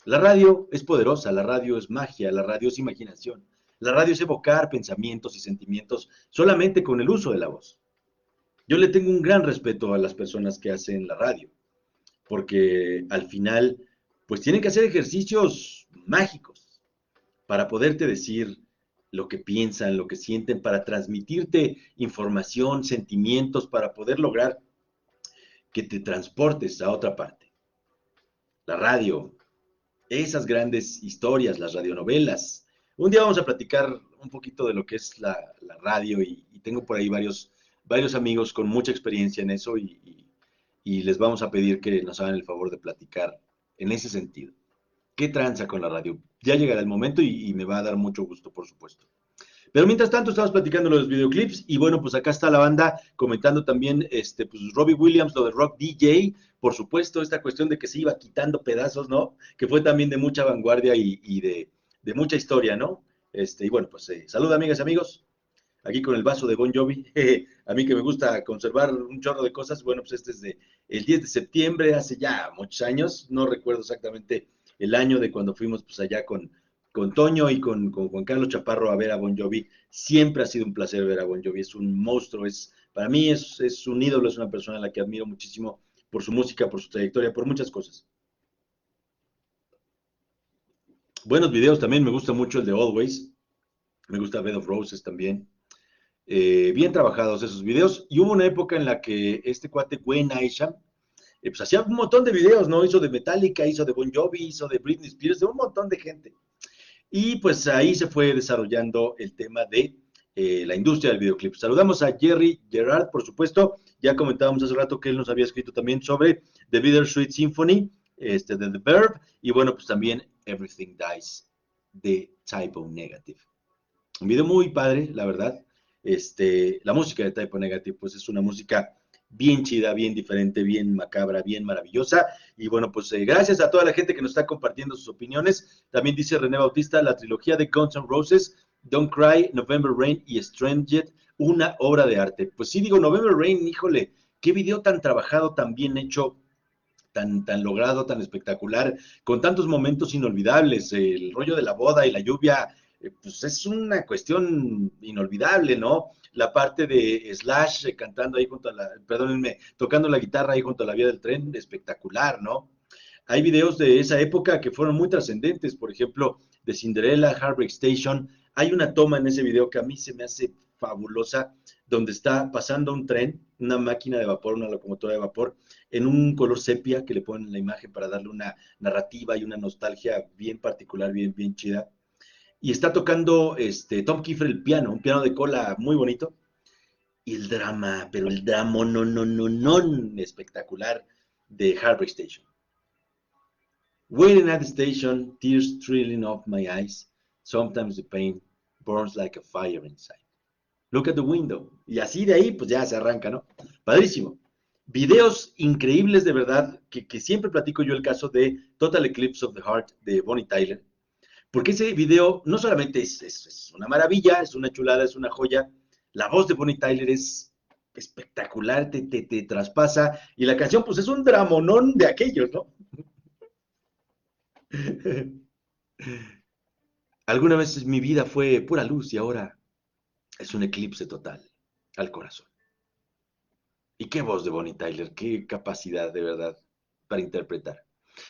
La radio es poderosa, la radio es magia, la radio es imaginación. La radio es evocar pensamientos y sentimientos solamente con el uso de la voz. Yo le tengo un gran respeto a las personas que hacen la radio, porque al final pues tienen que hacer ejercicios mágicos para poderte decir lo que piensan, lo que sienten, para transmitirte información, sentimientos, para poder lograr que te transportes a otra parte. La radio, esas grandes historias, las radionovelas. Un día vamos a platicar un poquito de lo que es la, radio y, tengo por ahí varios, varios amigos con mucha experiencia en eso y, y les vamos a pedir que nos hagan el favor de platicar en ese sentido. ¿Qué tranza con la radio? Ya llegará el momento y, me va a dar mucho gusto, por supuesto. Pero mientras tanto estamos platicando los videoclips y bueno, pues acá está la banda comentando también, este, pues Robbie Williams, lo de Rock DJ, por supuesto, esta cuestión de que se iba quitando pedazos, ¿no? Que fue también de mucha vanguardia y, de, mucha historia, ¿no? Este, y bueno, pues eh, salud amigas y amigos, aquí con el vaso de Bon Jovi, [laughs] a mí que me gusta conservar un chorro de cosas, bueno, pues este es de el 10 de septiembre, hace ya muchos años, no recuerdo exactamente el año de cuando fuimos pues allá con, con Toño y con, Juan Carlos Chaparro a ver a Bon Jovi. Siempre ha sido un placer ver a Bon Jovi. Es un monstruo, es, para mí es, es un ídolo, es una persona a la que admiro muchísimo por su música, por su trayectoria, por muchas cosas. Buenos videos también, me gusta mucho el de Always. Me gusta Bed of Roses también. Eh, bien trabajados esos videos. Y hubo una época en la que este cuate Gwen Aisham, pues hacía un montón de videos, ¿no? Hizo de Metallica, hizo de Bon Jovi, hizo de Britney Spears, de un montón de gente. Y pues ahí se fue desarrollando el tema de eh, la industria del videoclip. Saludamos a Jerry Gerard, por supuesto. Ya comentábamos hace rato que él nos había escrito también sobre The Bittersweet Symphony, este, de The Verb, y bueno, pues también Everything Dies de Typo Negative. Un video muy padre, la verdad. Este, la música de Typo Negative, pues es una música bien chida, bien diferente, bien macabra, bien maravillosa. Y bueno, pues eh, gracias a toda la gente que nos está compartiendo sus opiniones. También dice René Bautista, la trilogía de Guns N' Roses, Don't Cry, November Rain y Strange una obra de arte. Pues sí, digo, November Rain, híjole, qué video tan trabajado, tan bien hecho, tan, tan logrado, tan espectacular, con tantos momentos inolvidables, el rollo de la boda y la lluvia, eh, pues es una cuestión inolvidable, ¿no? la parte de Slash eh, cantando ahí junto a la, perdónenme, tocando la guitarra ahí junto a la vía del tren, espectacular, ¿no? Hay videos de esa época que fueron muy trascendentes, por ejemplo, de Cinderella, Heartbreak Station. Hay una toma en ese video que a mí se me hace fabulosa, donde está pasando un tren, una máquina de vapor, una locomotora de vapor, en un color sepia que le ponen en la imagen para darle una narrativa y una nostalgia bien particular, bien, bien chida y está tocando este, Tom Kiefer el piano, un piano de cola muy bonito, y el drama, pero el drama no, no, no, no, espectacular de Heartbreak Station. Waiting at the station, tears trailing off my eyes, sometimes the pain burns like a fire inside. Look at the window. Y así de ahí, pues ya se arranca, ¿no? Padrísimo. Videos increíbles de verdad, que, que siempre platico yo el caso de Total Eclipse of the Heart de Bonnie Tyler porque ese video no solamente es, una maravilla, es una chulada, es una joya, la voz de Bonnie Tyler es espectacular, te, te, traspasa, y la canción pues es un dramonón de aquellos, ¿no? [laughs] Alguna vez mi vida fue pura luz y ahora es un eclipse total al corazón. Y qué voz de Bonnie Tyler, qué capacidad de verdad para interpretar.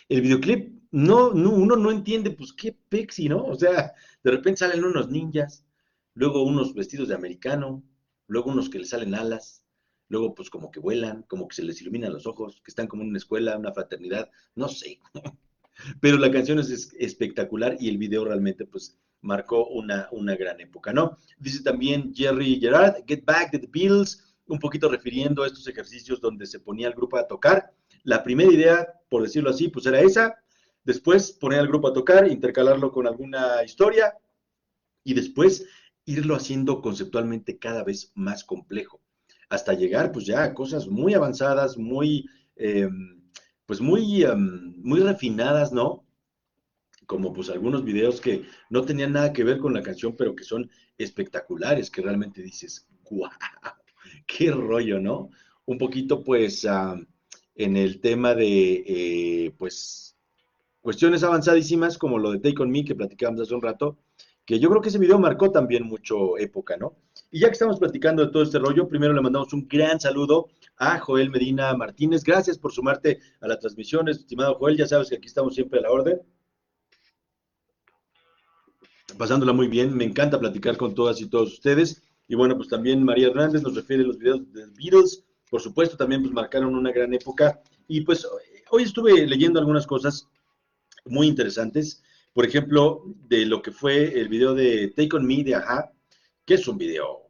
El videoclip, no, uno no entiende, pues qué pexi, ¿no? O sea, de repente salen unos ninjas, luego unos vestidos de americano, luego unos que les salen alas, luego pues como que vuelan, como que se les iluminan los ojos, que están como en una escuela, una fraternidad, no sé. [laughs] Pero la canción es espectacular y el video realmente pues marcó una, una gran época, ¿no? Dice también Jerry Gerard, Get Back to the Beatles, un poquito refiriendo a estos ejercicios donde se ponía el grupo a tocar la primera idea, por decirlo así, pues era esa. Después poner al grupo a tocar, intercalarlo con alguna historia y después irlo haciendo conceptualmente cada vez más complejo, hasta llegar pues ya a cosas muy avanzadas, muy, em, pues muy, em, muy refinadas, ¿no? Como pues algunos videos que no tenían nada que ver con la canción, pero que son espectaculares, que realmente dices, guau, [laughs] qué rollo, ¿no? Un poquito pues en el tema de, eh, pues, cuestiones avanzadísimas como lo de Take On Me que platicábamos hace un rato, que yo creo que ese video marcó también mucho época, ¿no? Y ya que estamos platicando de todo este rollo, primero le mandamos un gran saludo a Joel Medina Martínez. Gracias por sumarte a la transmisión, estimado Joel. Ya sabes que aquí estamos siempre a la orden. Pasándola muy bien, me encanta platicar con todas y todos ustedes. Y bueno, pues también María Hernández nos refiere a los videos de Beatles por supuesto, también pues marcaron una gran época. Y pues hoy estuve leyendo algunas cosas muy interesantes. Por ejemplo, de lo que fue el video de Take On Me de Aja, que es un video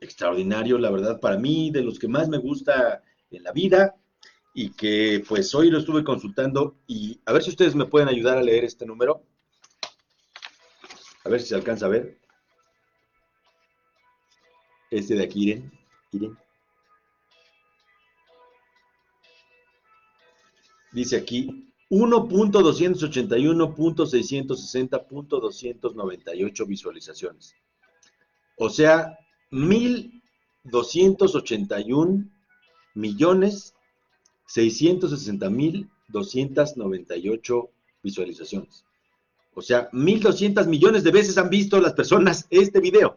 extraordinario, la verdad, para mí, de los que más me gusta en la vida y que pues hoy lo estuve consultando y a ver si ustedes me pueden ayudar a leer este número. A ver si se alcanza a ver. Este de aquí, miren, miren. Dice aquí 1.281.660.298 visualizaciones. O sea, 1.281 millones 660 mil 298 visualizaciones. O sea, 1.200 millones de veces han visto las personas este video.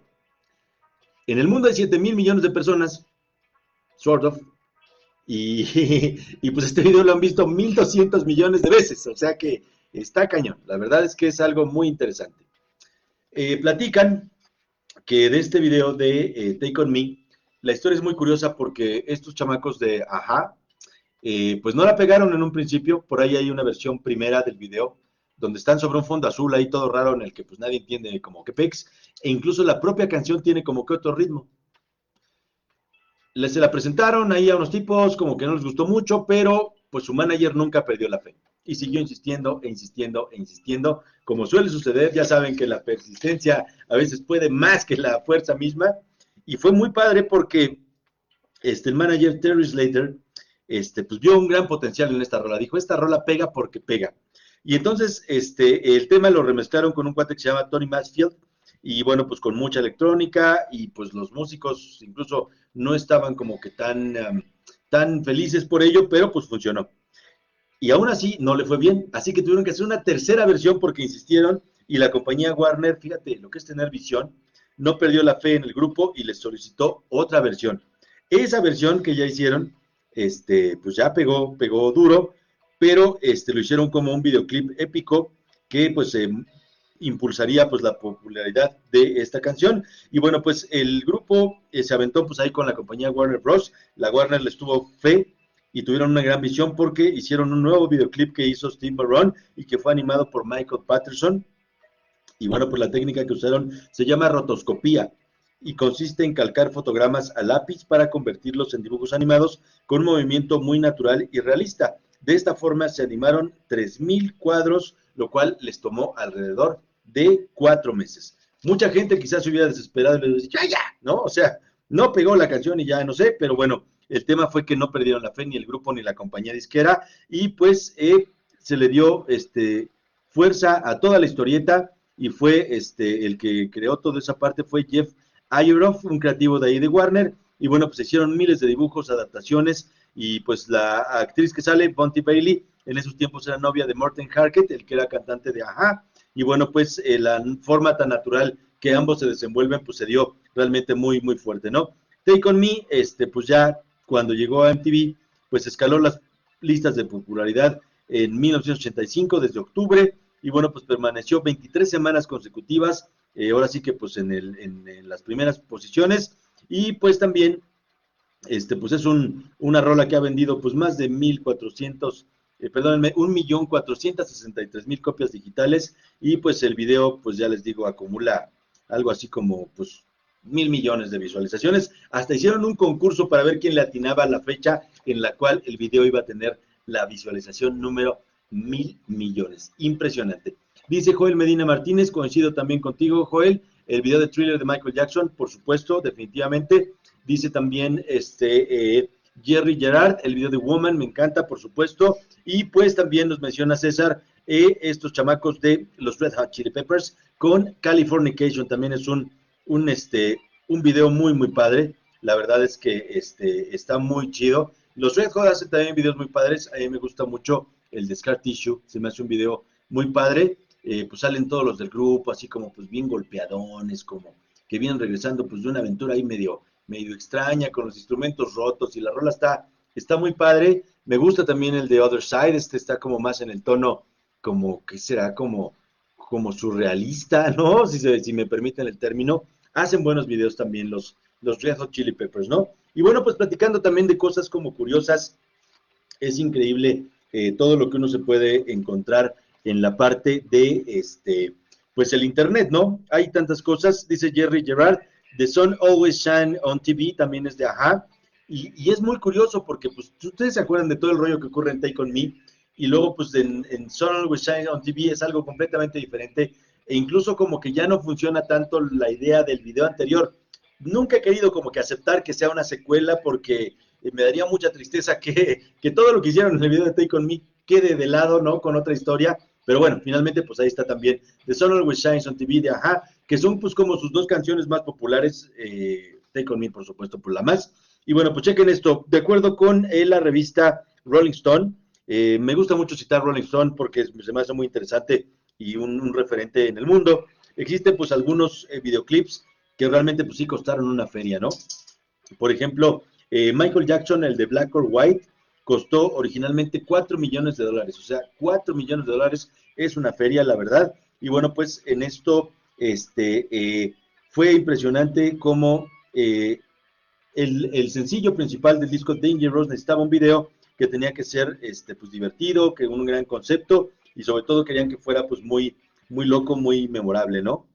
En el mundo hay 7 mil millones de personas, sort of, [laughs] y, pues este video lo han visto 1.200 millones de veces, o sea que está cañón. La verdad es que es algo muy interesante. Eh, platican que de este video de eh, Take On Me, la historia es muy curiosa porque estos chamacos de Aja, eh, pues no la pegaron en un principio, por ahí hay una versión primera del video donde están sobre un fondo azul ahí todo raro en el que pues nadie entiende como que pex, e incluso la propia canción tiene como que otro ritmo. Les se la presentaron ahí a unos tipos, como que no les gustó mucho, pero pues su manager nunca perdió la fe y siguió insistiendo e insistiendo e insistiendo. Como suele suceder, ya saben que la persistencia a veces puede más que la fuerza misma. Y fue muy padre porque este, el manager Terry Slater este, pues vio un gran potencial en esta rola. Dijo, esta rola pega porque pega. Y entonces este, el tema lo remezclaron con un cuate que se llama Tony Mansfield, y bueno, pues con mucha electrónica, y pues los músicos incluso no estaban como que tan, tan felices por ello, pero pues funcionó. Y aún así no le fue bien, así que tuvieron que hacer una tercera versión porque insistieron, y la compañía Warner, fíjate lo que es tener visión, no perdió la fe en el grupo y les solicitó otra versión. Esa versión que ya hicieron, este, pues ya pegó, pegó duro, pero este, lo hicieron como un videoclip épico que pues eh, impulsaría pues la popularidad de esta canción y bueno pues el grupo eh, se aventó pues ahí con la compañía Warner Bros. La Warner les tuvo fe y tuvieron una gran visión porque hicieron un nuevo videoclip que hizo Steve Marron y que fue animado por Michael Patterson y bueno pues la técnica que usaron se llama rotoscopía y consiste en calcar fotogramas a lápiz para convertirlos en dibujos animados con un movimiento muy natural y realista. De esta forma se animaron 3.000 cuadros, lo cual les tomó alrededor de cuatro meses. Mucha gente quizás se hubiera desesperado y le hubiera ya, ya, ¿no? O sea, no pegó la canción y ya no sé, pero bueno, el tema fue que no perdieron la fe ni el grupo ni la compañía disquera y pues eh, se le dio este, fuerza a toda la historieta y fue este, el que creó toda esa parte fue Jeff Ayeroff, un creativo de ahí de Warner, y bueno, pues hicieron miles de dibujos, adaptaciones, y pues la actriz que sale, Bonty Bailey, en esos tiempos era novia de Morten Harket, el que era cantante de Aja, y bueno, pues eh, la forma tan natural que ambos se desenvuelven, pues se dio realmente muy, muy fuerte, ¿no? Take On Me, este, pues ya cuando llegó a MTV, pues escaló las listas de popularidad en 1985, desde octubre, y bueno, pues permaneció 23 semanas consecutivas eh, ahora sí que pues en, el, en, las primeras posiciones y pues también este pues es un, una rola que ha vendido pues más de 1400 eh, perdónenme, 1.463.000 copias digitales y pues el video pues ya les digo acumula algo así como pues mil millones de visualizaciones. Hasta hicieron un concurso para ver quién le atinaba la fecha en la cual el video iba a tener la visualización número mil millones. Impresionante. Dice Joel Medina Martínez, coincido también contigo, Joel. El video de thriller de Michael Jackson, por supuesto, definitivamente. Dice también este eh, Jerry Gerard, el video de Woman, me encanta, por supuesto. Y pues también nos menciona César eh, estos chamacos de los Red Hot Chili Peppers con Californication. También es un, un, este, un video muy, muy padre. La verdad es que este, está muy chido. Los Red Hot hacen también videos muy padres. A mí me gusta mucho el de Scar Tissue. Se me hace un video muy padre. Eh, pues salen todos los del grupo, así como pues bien golpeadones, como que vienen regresando pues de una aventura ahí medio, medio extraña, con los instrumentos rotos, y la rola está, está muy padre. Me gusta también el de Other Side, este está como más en el tono, como, que será? Como, como surrealista, [laughs] ¿no? Si, si me permiten el término. Hacen buenos videos también los, los Red Hot Chili Peppers, ¿no? Y bueno, pues platicando también de cosas como curiosas, es increíble eh, todo lo que uno se puede encontrar en la parte de este, pues el internet, ¿no? Hay tantas cosas, dice Jerry Gerard, The Sun Always Shine on TV, también es de Ajá, y, es muy curioso porque, pues, ustedes se acuerdan de todo el rollo que ocurre en Take On Me, y luego, pues, en, en Sun Always Shine on TV es algo completamente diferente, e incluso como que ya no funciona tanto la idea del video anterior. Nunca he querido como que aceptar que sea una secuela porque me daría mucha tristeza que, que todo lo que hicieron en el video de Take On Me quede de lado, ¿no? Con otra historia. Pero bueno, finalmente pues ahí está también The Sun Always Shines on TV de Aja, que son pues como sus dos canciones más populares, eh, Take On Me por supuesto por la más. Y bueno, pues chequen esto, de acuerdo con eh, la revista Rolling Stone, eh, me gusta mucho citar Rolling Stone porque se me hace muy interesante y un, referente en el mundo. Existen pues algunos eh, videoclips que realmente pues sí costaron una feria, ¿no? Por ejemplo, Michael Jackson, el de Black or White, costó originalmente 4 millones de dólares, o sea, 4 millones de dólares es una feria, la verdad. Y bueno, pues en esto este, eh, fue impresionante cómo el, el, sencillo principal del disco Dangerous necesitaba un video que tenía que ser este, pues, divertido, que un gran concepto, y sobre todo querían que fuera pues muy, muy loco, muy memorable, ¿no?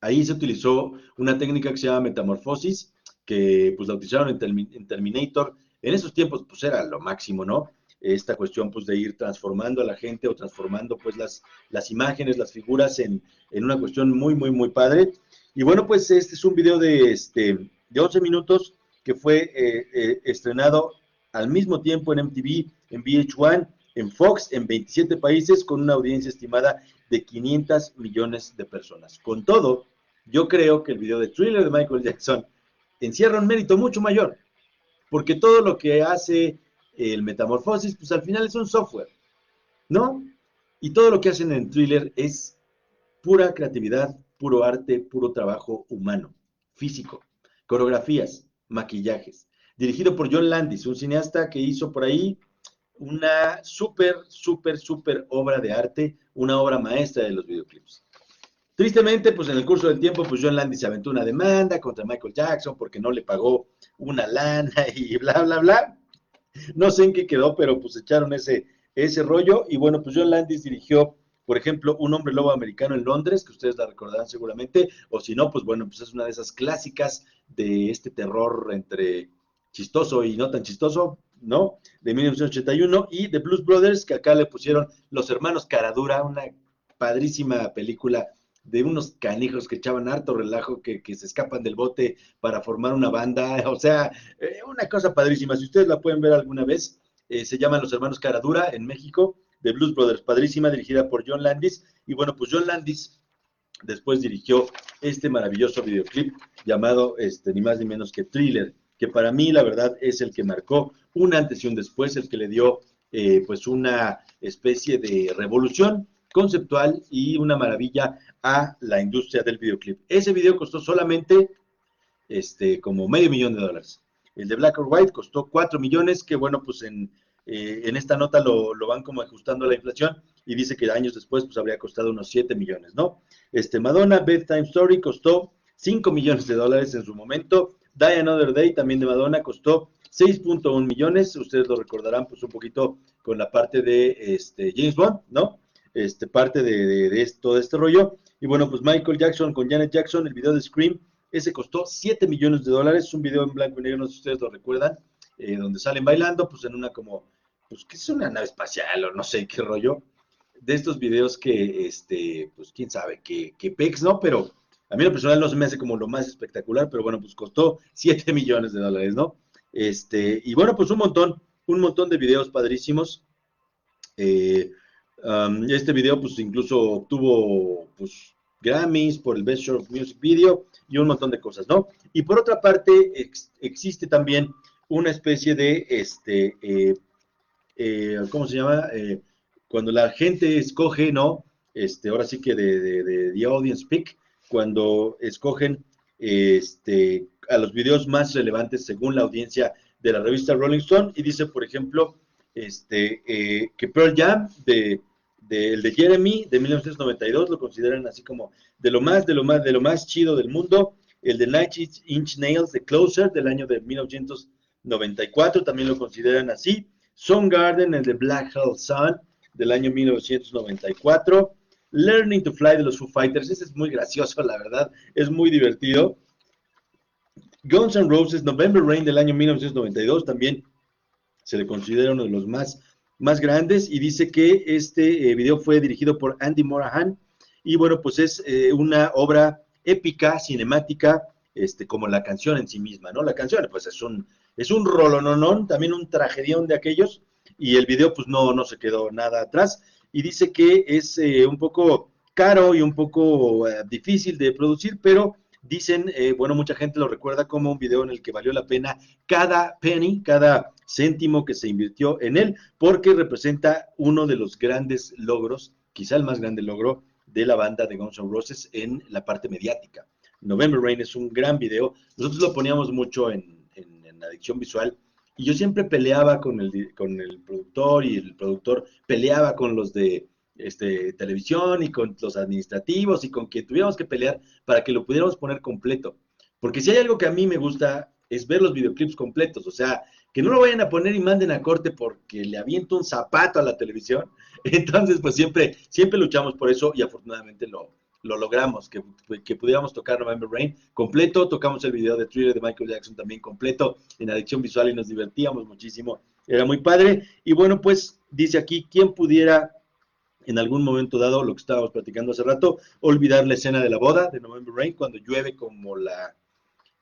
Ahí se utilizó una técnica que se llama metamorfosis, que pues la utilizaron en, Terminator. En esos tiempos pues era lo máximo, ¿no? Esta cuestión pues de ir transformando a la gente o transformando pues las, las imágenes, las figuras en, en una cuestión muy, muy, muy padre. Y bueno, pues este es un video de, este, de 11 minutos que fue eh, eh, estrenado al mismo tiempo en MTV, en VH1, en Fox, en 27 países, con una audiencia estimada de 500 millones de personas. Con todo, yo creo que el video de thriller de Michael Jackson encierra un mérito mucho mayor, porque todo lo que hace el Metamorfosis, pues al final es un software, ¿no? Y todo lo que hacen en thriller es pura creatividad, puro arte, puro trabajo humano, físico, coreografías, maquillajes dirigido por John Landis, un cineasta que hizo por ahí una súper, súper, súper obra de arte, una obra maestra de los videoclips. Tristemente, pues en el curso del tiempo, pues John Landis se aventó una demanda contra Michael Jackson porque no le pagó una lana [laughs] y bla, bla, bla. No sé en qué quedó, pero pues echaron ese, ese rollo. Y bueno, pues John Landis dirigió, por ejemplo, Un hombre lobo americano en Londres, que ustedes la recordarán seguramente, o si no, pues bueno, pues es una de esas clásicas de este terror entre chistoso y no tan chistoso, ¿no? De 1981, y The Blues Brothers, que acá le pusieron Los Hermanos Caradura, una padrísima película de unos canijos que echaban harto relajo, que, se escapan del bote para formar una banda, [laughs] o sea, eh, una cosa padrísima. Si ustedes la pueden ver alguna vez, eh, se llaman Los Hermanos Caradura en México, de Blues Brothers, padrísima, dirigida por John Landis. Y bueno, pues John Landis después dirigió este maravilloso videoclip llamado, este, ni más ni menos que Thriller, que para mí la verdad es el que marcó un antes y un después, el que le dio eh, pues una especie de revolución conceptual y una maravilla a la industria del videoclip. Ese video costó solamente este, como medio millón de dólares. El de Black or White costó cuatro millones, que bueno, pues en, eh, en esta nota lo, lo, van como ajustando a la inflación y dice que años después pues habría costado unos 7 millones, ¿no? Este Madonna Bedtime Story costó 5 millones de dólares en su momento Die Another Day, también de Madonna, costó 6.1 millones. Ustedes lo recordarán, pues, un poquito con la parte de este, James Bond, ¿no? Este, parte de, esto, de este rollo. Y bueno, pues Michael Jackson con Janet Jackson, el video de Scream, ese costó 7 millones de dólares. Un video en blanco y negro, no sé si ustedes lo recuerdan, eh, donde salen bailando, pues en una como, pues, que es una nave espacial o no sé qué rollo. De estos videos que, este, pues, quién sabe, que, que pex, ¿no? Pero a mí lo personal no se me hace como lo más espectacular, pero bueno, pues costó 7 [laughs] millones de dólares, ¿no? Este, y bueno, pues un montón, un montón de videos padrísimos. Eh, este video pues incluso obtuvo pues Grammys por el Best Short Music Video y un montón de cosas, ¿no? Y por otra parte existe también una especie de, este, eh, eh, ¿cómo se llama? cuando la gente escoge, ¿no? Este, ahora sí que de, de, de The Audience Pick, cuando escogen este, a los videos más relevantes según la audiencia de la revista Rolling Stone y dice, por ejemplo, este, eh, que Pearl Jam de, el de Jeremy de 1992 lo consideran así como de lo más, de lo más, de lo más chido del mundo. El de Night Inch Nails de Closer del año de 1994 también lo consideran así. Garden el de Black Hole Sun del año 1994. Learning to Fly de los Foo Fighters, ese es muy gracioso, la verdad, es muy divertido. Guns N' Roses, November Rain del año 1992, también se le considera uno de los más, más grandes y dice que este eh, video fue dirigido por Andy Morahan y bueno, pues es eh, una obra épica, cinemática, este, como la canción en sí misma, ¿no? La canción, pues es un, es un rolononón, también un tragedión de aquellos, y el video, pues no, no se quedó nada atrás y dice que es eh, un poco caro y un poco difícil de producir, pero dicen, eh, bueno, mucha gente lo recuerda como un video en el que valió la pena cada penny, cada céntimo que se invirtió en él, porque representa uno de los grandes logros quizá el más grande logro de la banda de Guns N' Roses en la parte mediática. November Rain es un gran video. Nosotros lo poníamos mucho en, en, en adicción visual y yo siempre peleaba con el, con el productor y el productor peleaba con los de este, televisión y con los administrativos y con quien tuviéramos que pelear para que lo pudiéramos poner completo. Porque si hay algo que a mí me gusta es ver los videoclips completos, o sea, que no lo vayan a poner y manden a corte porque le aviento un zapato a la televisión. [laughs] Entonces, pues siempre, siempre luchamos por eso y afortunadamente lo, lo logramos, que, que, pudiéramos tocar November Rain completo, tocamos el video de Thriller de Michael Jackson también completo en adicción visual y nos divertíamos muchísimo, era muy padre. Y bueno, pues dice aquí, ¿quién pudiera en algún momento dado, lo que estábamos platicando hace rato, olvidar la escena de la boda de November Rain, cuando llueve como la,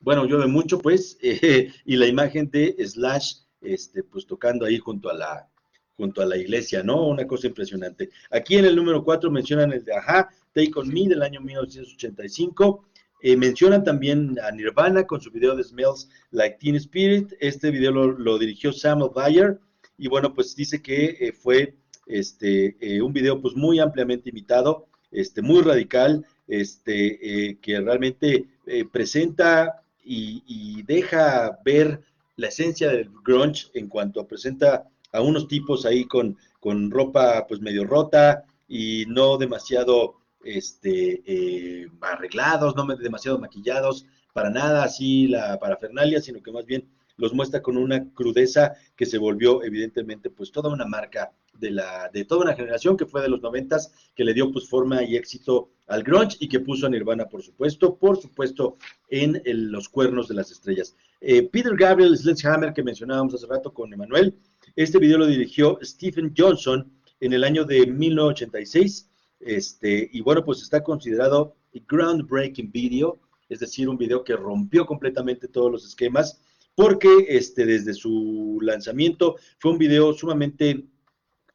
bueno, llueve mucho pues, [laughs] y la imagen de Slash, este, pues tocando ahí junto a la, junto a la iglesia, ¿no? Una cosa impresionante. Aquí en el número 4 mencionan el de Aja, Take On Me del año 1985. Eh, mencionan también a Nirvana con su video de Smells Like Teen Spirit. Este video lo, dirigió Samuel Bayer y bueno, pues dice que eh, fue este, eh, un video pues muy ampliamente imitado, este, muy radical, este, que realmente presenta y, deja ver la esencia del grunge en cuanto presenta a unos tipos ahí con, con ropa pues medio rota y no demasiado este, eh, arreglados, no demasiado maquillados, para nada así la parafernalia, sino que más bien los muestra con una crudeza que se volvió evidentemente pues toda una marca de, la, de toda una generación que fue de los noventas, que le dio pues forma y éxito al grunge y que puso a Nirvana, por supuesto, por supuesto, en los cuernos de las estrellas. Eh, Peter Gabriel Sledgehammer, que mencionábamos hace rato con Emanuel, este video lo dirigió Stephen Johnson en el año de 1986, este, y bueno, pues está considerado groundbreaking video, es decir, un video que rompió completamente todos los esquemas, porque este, desde su lanzamiento fue un video sumamente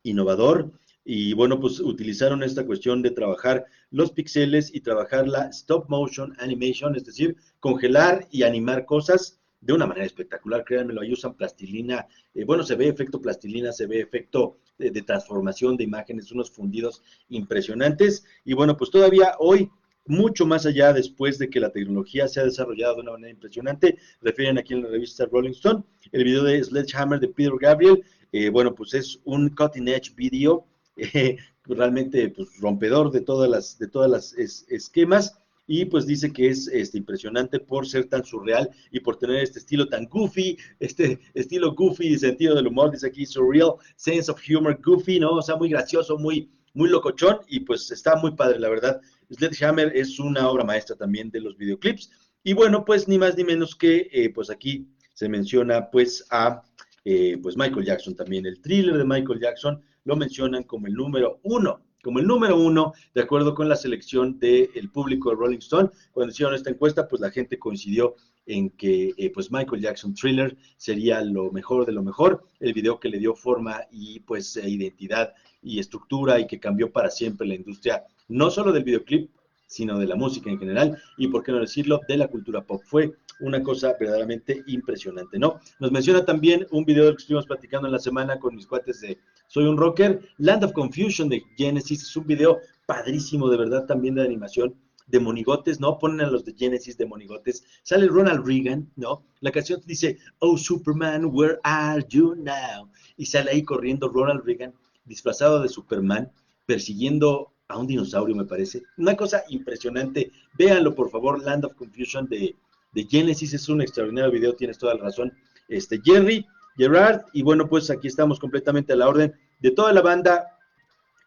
innovador, y bueno, pues utilizaron esta cuestión de trabajar los píxeles y trabajar la stop motion animation, es decir, congelar y animar cosas de una manera espectacular, créanmelo, ahí usan plastilina, eh, bueno, se ve efecto plastilina, se ve efecto de, transformación de imágenes, unos fundidos impresionantes, y bueno, pues todavía hoy mucho más allá después de que la tecnología se ha desarrollado de una manera impresionante. Refieren aquí en la revista Rolling Stone el video de Sledgehammer de Peter Gabriel. Eh, bueno, pues es un cutting edge video, [laughs] eh, realmente pues, rompedor de todas las, de todas las esquemas y pues dice que es este, impresionante por ser tan surreal y por tener este estilo tan goofy, este estilo goofy y sentido del humor, dice aquí surreal, sense of humor goofy, ¿no? O sea, muy gracioso, muy, muy locochón y pues está muy padre, la verdad. Sledgehammer es una obra maestra también de los videoclips y bueno, pues ni más ni menos que eh, pues aquí se menciona pues a eh, pues Michael Jackson también, el thriller de Michael Jackson lo mencionan como el número uno como el número uno, de acuerdo con la selección del público de Rolling Stone. Cuando hicieron esta encuesta, pues la gente coincidió en que eh, pues Michael Jackson Thriller sería lo mejor de lo mejor, el video que le dio forma y pues eh, identidad y estructura y que cambió para siempre la industria, no solo del videoclip, sino de la música en general y, por qué no decirlo, de la cultura pop. Fue una cosa verdaderamente impresionante, ¿no? Nos menciona también un video que estuvimos platicando en la semana con mis cuates de Soy un Rocker, Land of Confusion de Genesis, es un video padrísimo, de verdad, también de animación, de monigotes, ¿no? Ponen a los de Genesis de monigotes. Sale Ronald Reagan, ¿no? La canción dice, Oh Superman, where are you now? Y sale ahí corriendo Ronald Reagan, disfrazado de Superman, persiguiendo a un dinosaurio, me parece. Una cosa impresionante. Véanlo, por favor, Land of Confusion de, de Genesis. Es un extraordinario video, tienes toda la razón. Este, Jerry, Gerard, y bueno, pues aquí estamos completamente a la orden de toda la banda.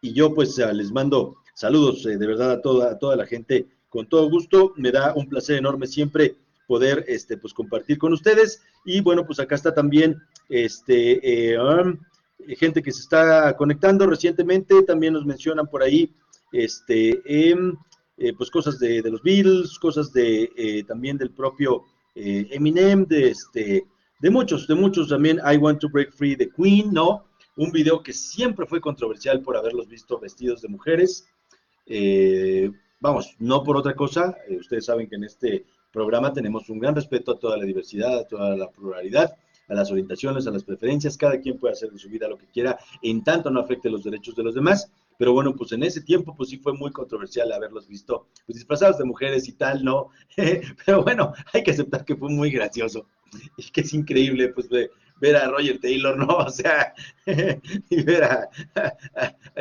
Y yo, pues, ah, les mando saludos eh, de verdad a toda, a toda la gente con todo gusto. Me da un placer enorme siempre poder este, pues, compartir con ustedes. Y bueno, pues acá está también este, eh, um, gente que se está conectando recientemente. También nos mencionan por ahí este, eh, pues cosas de, los Beatles, cosas de eh, también del propio eh, Eminem, de este, de muchos, de muchos también. I Want to Break Free de Queen, ¿no? Un video que siempre fue controversial por haberlos visto vestidos de mujeres. vamos, no por otra cosa. ustedes saben que en este programa tenemos un gran respeto a toda la diversidad, a toda la pluralidad a las orientaciones, a las preferencias, cada quien puede hacer de su vida lo que quiera, en tanto no afecte los derechos de los demás, pero bueno, pues en ese tiempo pues sí fue muy controversial haberlos visto pues, disfrazados de mujeres y tal, ¿no? [laughs] pero bueno, hay que aceptar que fue muy gracioso [laughs] y que es increíble pues ver a Roger Taylor, ¿no? [laughs] O sea, y ver a,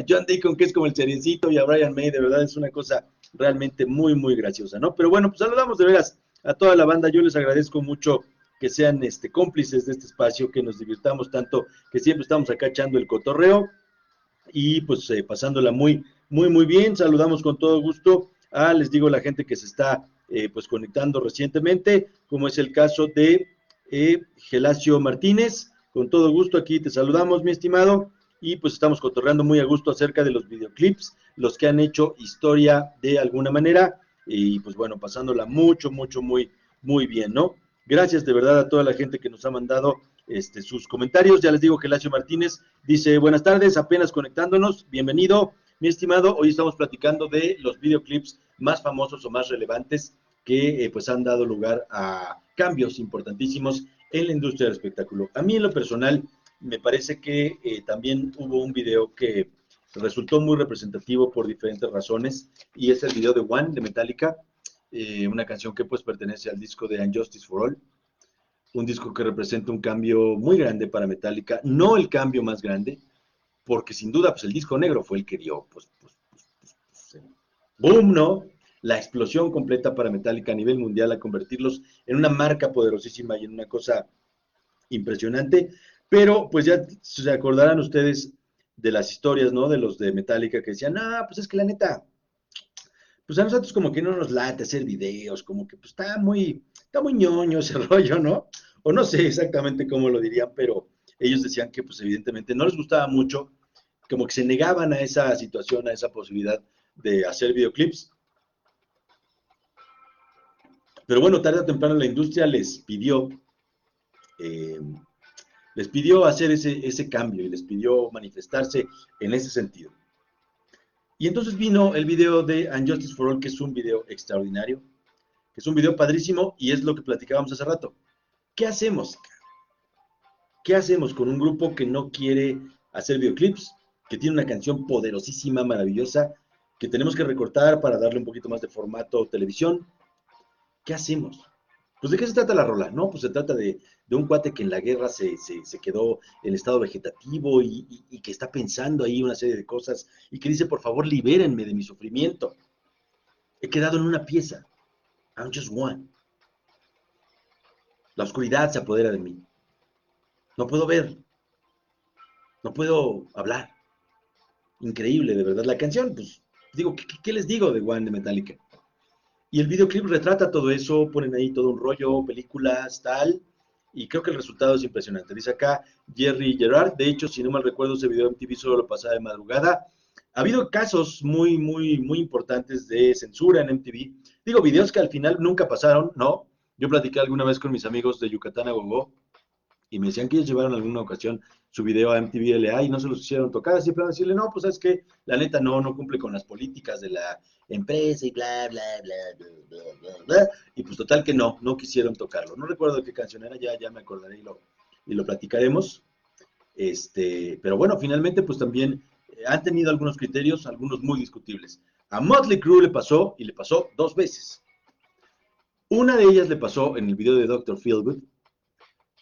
John Deacon, que es como el cerecito, y a Brian May, de verdad es una cosa realmente muy, muy graciosa, ¿no? Pero bueno, pues saludamos de veras a toda la banda, yo les agradezco mucho que sean este, cómplices de este espacio, que nos divirtamos tanto, que siempre estamos acá echando el cotorreo y pues eh, pasándola muy, muy, muy bien. Saludamos con todo gusto a, les digo, la gente que se está eh, pues conectando recientemente, como es el caso de eh, Gelacio Martínez. Con todo gusto aquí te saludamos, mi estimado, y pues estamos cotorreando muy a gusto acerca de los videoclips, los que han hecho historia de alguna manera, y pues bueno, pasándola mucho, mucho, muy, muy bien, ¿no? Gracias de verdad a toda la gente que nos ha mandado este, sus comentarios. Ya les digo que Lacio Martínez dice, buenas tardes, apenas conectándonos, bienvenido, mi estimado. Hoy estamos platicando de los videoclips más famosos o más relevantes que eh, pues han dado lugar a cambios importantísimos en la industria del espectáculo. A mí en lo personal me parece que eh, también hubo un video que resultó muy representativo por diferentes razones y es el video de One de Metallica, eh, una canción que pues pertenece al disco de Unjustice for All, un disco que representa un cambio muy grande para Metallica, no el cambio más grande, porque sin duda pues el disco negro fue el que dio pues, pues, pues, pues boom, ¿no? La explosión completa para Metallica a nivel mundial a convertirlos en una marca poderosísima y en una cosa impresionante, pero pues ya se acordarán ustedes de las historias, ¿no? De los de Metallica que decían, ah, pues es que la neta, pues a nosotros como que no nos late hacer videos, como que pues está muy, está muy ñoño ese [laughs] rollo, ¿no? O no sé exactamente cómo lo dirían, pero ellos decían que pues evidentemente no les gustaba mucho, como que se negaban a esa situación, a esa posibilidad de hacer videoclips. Pero bueno, tarde o temprano la industria les pidió, eh, les pidió hacer ese, ese cambio y les pidió manifestarse en ese sentido. Y entonces vino el video de Unjustice for All, que es un video extraordinario, es un video padrísimo y es lo que platicábamos hace rato. ¿Qué hacemos? ¿Qué hacemos con un grupo que no quiere hacer videoclips, que tiene una canción poderosísima, maravillosa, que tenemos que recortar para darle un poquito más de formato televisión? ¿Qué hacemos? Pues de qué se trata la rola, ¿no? Pues se trata de, un cuate que en la guerra se, quedó en estado vegetativo y, que está pensando ahí una serie de cosas y que dice, por favor, libérenme de mi sufrimiento. He quedado en una pieza. I'm just one. La oscuridad se apodera de mí. No puedo ver. No puedo hablar. Increíble, de verdad. La canción, pues, digo, ¿qué, les digo de One de Metallica? Y el videoclip retrata todo eso, ponen ahí todo un rollo, películas, tal, y creo que el resultado es impresionante. Dice acá Jerry Gerard, de hecho, si no mal recuerdo, ese video MTV solo lo pasaba de madrugada. Ha habido casos muy, muy, muy importantes de censura en MTV. Digo, videos que al final nunca pasaron, ¿no? Yo platiqué alguna vez con mis amigos de Yucatán a Gogó y me decían que ellos llevaron alguna ocasión su video a MTV LA y no se los hicieron tocar, siempre van a decirle, no, pues es que la neta no, no cumple con las políticas de la empresa y bla, bla, bla, bla, bla, bla, y pues total que no, no quisieron tocarlo. No recuerdo qué canción era, ya, ya me acordaré y lo, y lo platicaremos. Este, pero bueno, finalmente pues también han tenido algunos criterios, algunos muy discutibles. A Motley Crue le pasó y le pasó dos veces. Una de ellas le pasó en el video de Dr. Feelgood,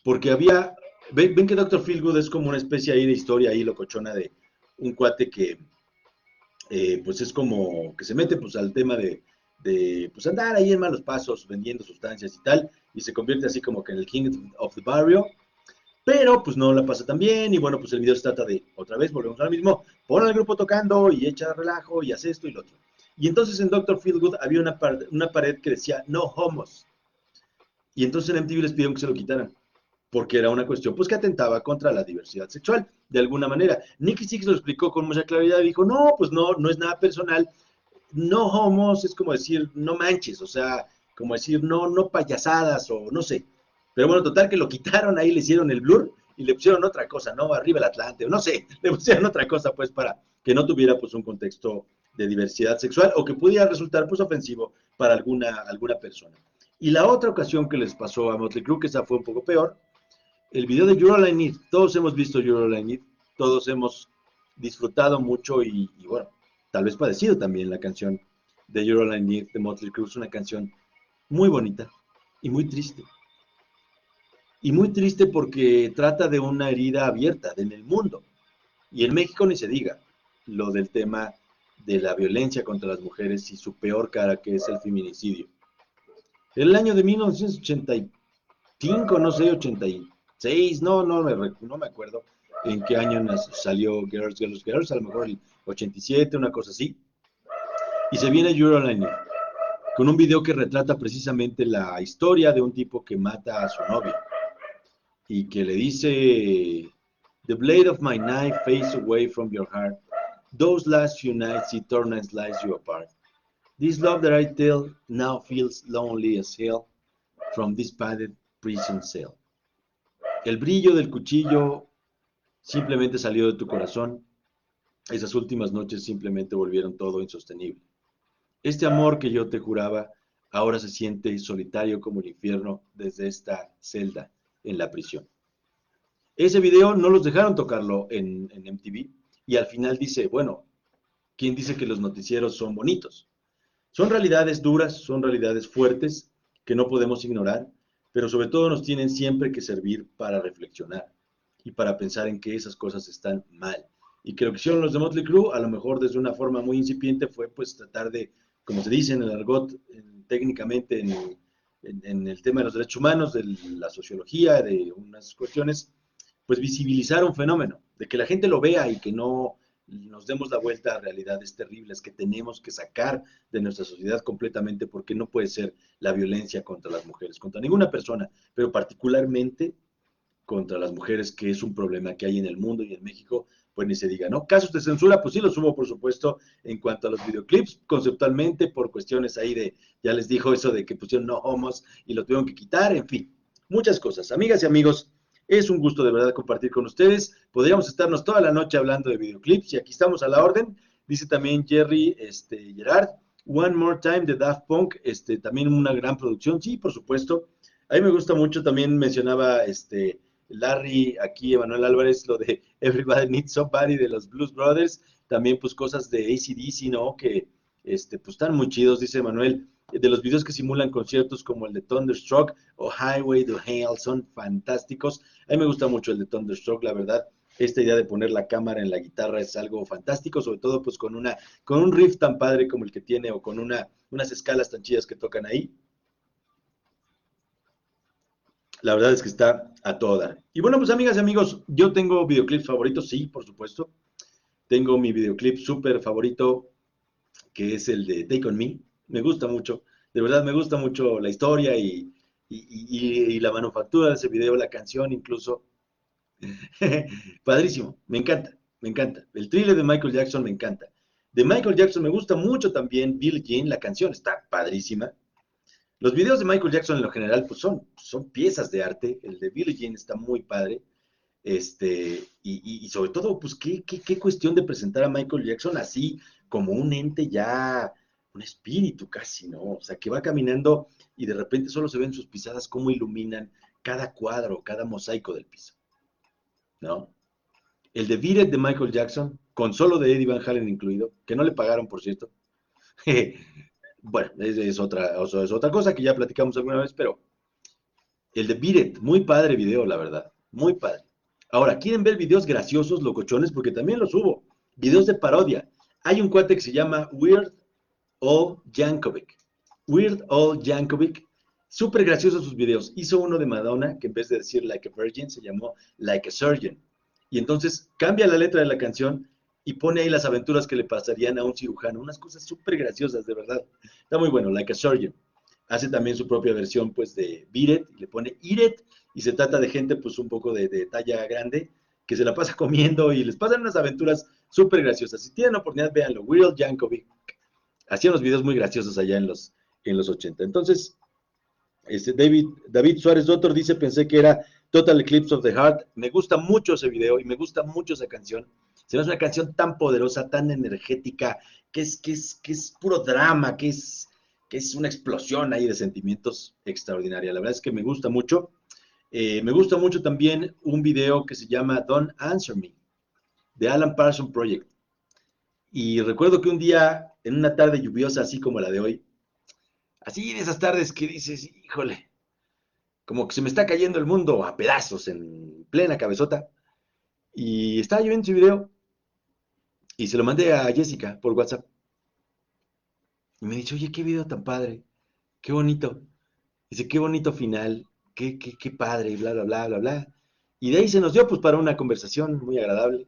porque había Ven, que Doctor Feelgood es como una especie ahí de historia ahí locochona de un cuate que eh, pues es como que se mete pues al tema de, pues andar ahí en malos pasos vendiendo sustancias y tal y se convierte así como que en el king of the barrio pero pues no la pasa tan bien y bueno pues el video se trata de otra vez volvemos al mismo pon al grupo tocando y echa relajo y hace esto y lo otro y entonces en Doctor Feelgood había una, una pared que decía no homos y entonces en MTV les pidieron que se lo quitaran porque era una cuestión pues que atentaba contra la diversidad sexual, de alguna manera. Nicky Six lo explicó con mucha claridad y dijo, no, pues no, no es nada personal, no homos es como decir, no manches, o sea, como decir, no, no payasadas o no sé. Pero bueno, total que lo quitaron ahí, le hicieron el blur y le pusieron otra cosa, ¿no? Arriba el Atlante, no sé, [laughs] le pusieron otra cosa pues para que no tuviera pues un contexto de diversidad sexual o que pudiera resultar pues ofensivo para alguna, alguna persona. Y la otra ocasión que les pasó a Motley Crue, que esa fue un poco peor, el video de You're. Todos hemos visto You're. Todos hemos disfrutado mucho y, bueno, tal vez padecido también la canción de You're de Motley Crue, una canción muy bonita y muy triste. Y muy triste porque trata de una herida abierta en el mundo. Y en México ni se diga lo del tema de la violencia contra las mujeres y su peor cara que es el feminicidio. El año de 1985, no sé, 86, no, no me, no me acuerdo en qué año salió Girls, Girls, Girls, a lo mejor el 87, una cosa así. Y se viene Euroline con un video que retrata precisamente la historia de un tipo que mata a su novia y que le dice, The blade of my knife fades away from your heart. Those last few nights eternal slice you apart. This love that I tell now feels lonely as hell from this padded prison cell. El brillo del cuchillo simplemente salió de tu corazón. Esas últimas noches simplemente volvieron todo insostenible. Este amor que yo te juraba ahora se siente solitario como el infierno desde esta celda en la prisión. Ese video no los dejaron tocarlo en, MTV y al final dice, bueno, ¿quién dice que los noticieros son bonitos? Son realidades duras, son realidades fuertes que no podemos ignorar, pero sobre todo nos tienen siempre que servir para reflexionar y para pensar en que esas cosas están mal. Y que lo que hicieron los de Motley Crue, a lo mejor desde una forma muy incipiente, fue pues tratar de, como se dice en el argot, técnicamente en, en, el tema de los derechos humanos, de la sociología, de unas cuestiones, pues visibilizar un fenómeno, de que la gente lo vea y que no nos demos la vuelta a realidades terribles que tenemos que sacar de nuestra sociedad completamente porque no puede ser la violencia contra las mujeres, contra ninguna persona, pero particularmente contra las mujeres, que es un problema que hay en el mundo y en México, pues ni se diga, ¿no? Casos de censura, pues sí los hubo, por supuesto, en cuanto a los videoclips, conceptualmente, por cuestiones ahí de, ya les dijo eso de que pusieron no homos y lo tuvieron que quitar, en fin, muchas cosas. Amigas y amigos, es un gusto de verdad compartir con ustedes. Podríamos estarnos toda la noche hablando de videoclips y aquí estamos a la orden. Dice también Jerry este, Gerard, One More Time de Daft Punk, este, también una gran producción. Sí, por supuesto. A mí me gusta mucho, también mencionaba este, Larry, aquí Emanuel Álvarez, lo de [laughs] Everybody Needs Somebody de los Blues Brothers. También pues cosas de ACDC, ¿no? Que este, pues están muy chidos, dice Emanuel de los videos que simulan conciertos como el de Thunderstruck o Highway to Hell son fantásticos. A mí me gusta mucho el de Thunderstruck, la verdad. Esta idea de poner la cámara en la guitarra es algo fantástico, sobre todo pues con una con un riff tan padre como el que tiene o con una, unas escalas tan chidas que tocan ahí. La verdad es que está a toda. Y bueno, pues amigas y amigos, yo tengo videoclips favoritos, sí, por supuesto. Tengo mi videoclip súper favorito, que es el de Take On Me, me gusta mucho, de verdad me gusta mucho la historia y, la manufactura de ese video, la canción incluso. [laughs] Padrísimo, me encanta, me encanta. El thriller de Michael Jackson me encanta. De Michael Jackson me gusta mucho también Bill Jean, la canción está padrísima. Los videos de Michael Jackson en lo general pues son, son piezas de arte. El de Bill Jean está muy padre. Este, y, sobre todo, pues, ¿qué, qué cuestión de presentar a Michael Jackson así, como un ente ya un espíritu casi, ¿no? O sea, que va caminando y de repente solo se ven sus pisadas cómo iluminan cada cuadro, cada mosaico del piso, ¿no? El de Beat de Michael Jackson, con solo de Eddie Van Halen incluido, que no le pagaron, por cierto. [laughs] bueno, es, otra, es otra cosa que ya platicamos alguna vez, pero el de Beat muy padre video, la verdad, muy padre. Ahora, ¿quieren ver videos graciosos, locochones? Porque también los hubo. Videos de parodia. Hay un cuate que se llama Weird Old Jankovic. Weird Old Jankovic. Súper gracioso sus videos. Hizo uno de Madonna que en vez de decir Like a Virgin se llamó Like a Surgeon. Y entonces cambia la letra de la canción y pone ahí las aventuras que le pasarían a un cirujano. Unas cosas súper graciosas, de verdad. Está muy bueno, Like a Surgeon. Hace también su propia versión pues de Beat y le pone Eat y se trata de gente pues un poco de, de talla grande que se la pasa [laughs] comiendo y les pasan unas aventuras súper graciosas. Si tienen oportunidad, véanlo. Weird Jankovic hacía unos videos muy graciosos allá en los, en los 80. Entonces, este David, David Suárez Doctor dice, pensé que era Total Eclipse of the Heart. Me gusta mucho ese video y me gusta mucho esa canción. Se me hace una canción tan poderosa, tan energética, que es, que es, que es puro drama, que es, que es una explosión ahí de sentimientos extraordinaria. La verdad es que me gusta mucho. Eh, me gusta mucho también un video que se llama Don't Answer Me. The Alan Parsons Project. Y recuerdo que un día, en una tarde lluviosa así como la de hoy, así de esas tardes que dices, híjole, como que se me está cayendo el mundo a pedazos en plena cabezota. Y estaba yo viendo su video y se lo mandé a Jessica por WhatsApp. Y me dice, oye, qué video tan padre, qué bonito. Dice, qué bonito final, qué, qué, qué padre, bla, bla, bla, bla, bla. Y de ahí se nos dio pues para una conversación muy agradable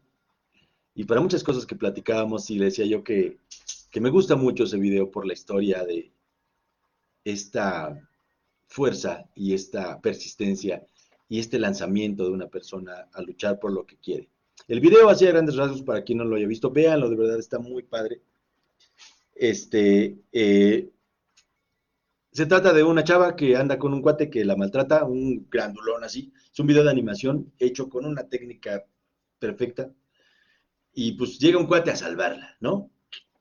y para muchas cosas que platicábamos y le decía yo que, que me gusta mucho ese video por la historia de esta fuerza y esta persistencia y este lanzamiento de una persona a luchar por lo que quiere. El video hacía grandes rasgos para quien no lo haya visto, véanlo, de verdad está muy padre. Este, eh, se trata de una chava que anda con un cuate que la maltrata, un grandulón así. Es un video de animación hecho con una técnica perfecta. Y pues llega un cuate a salvarla, ¿no?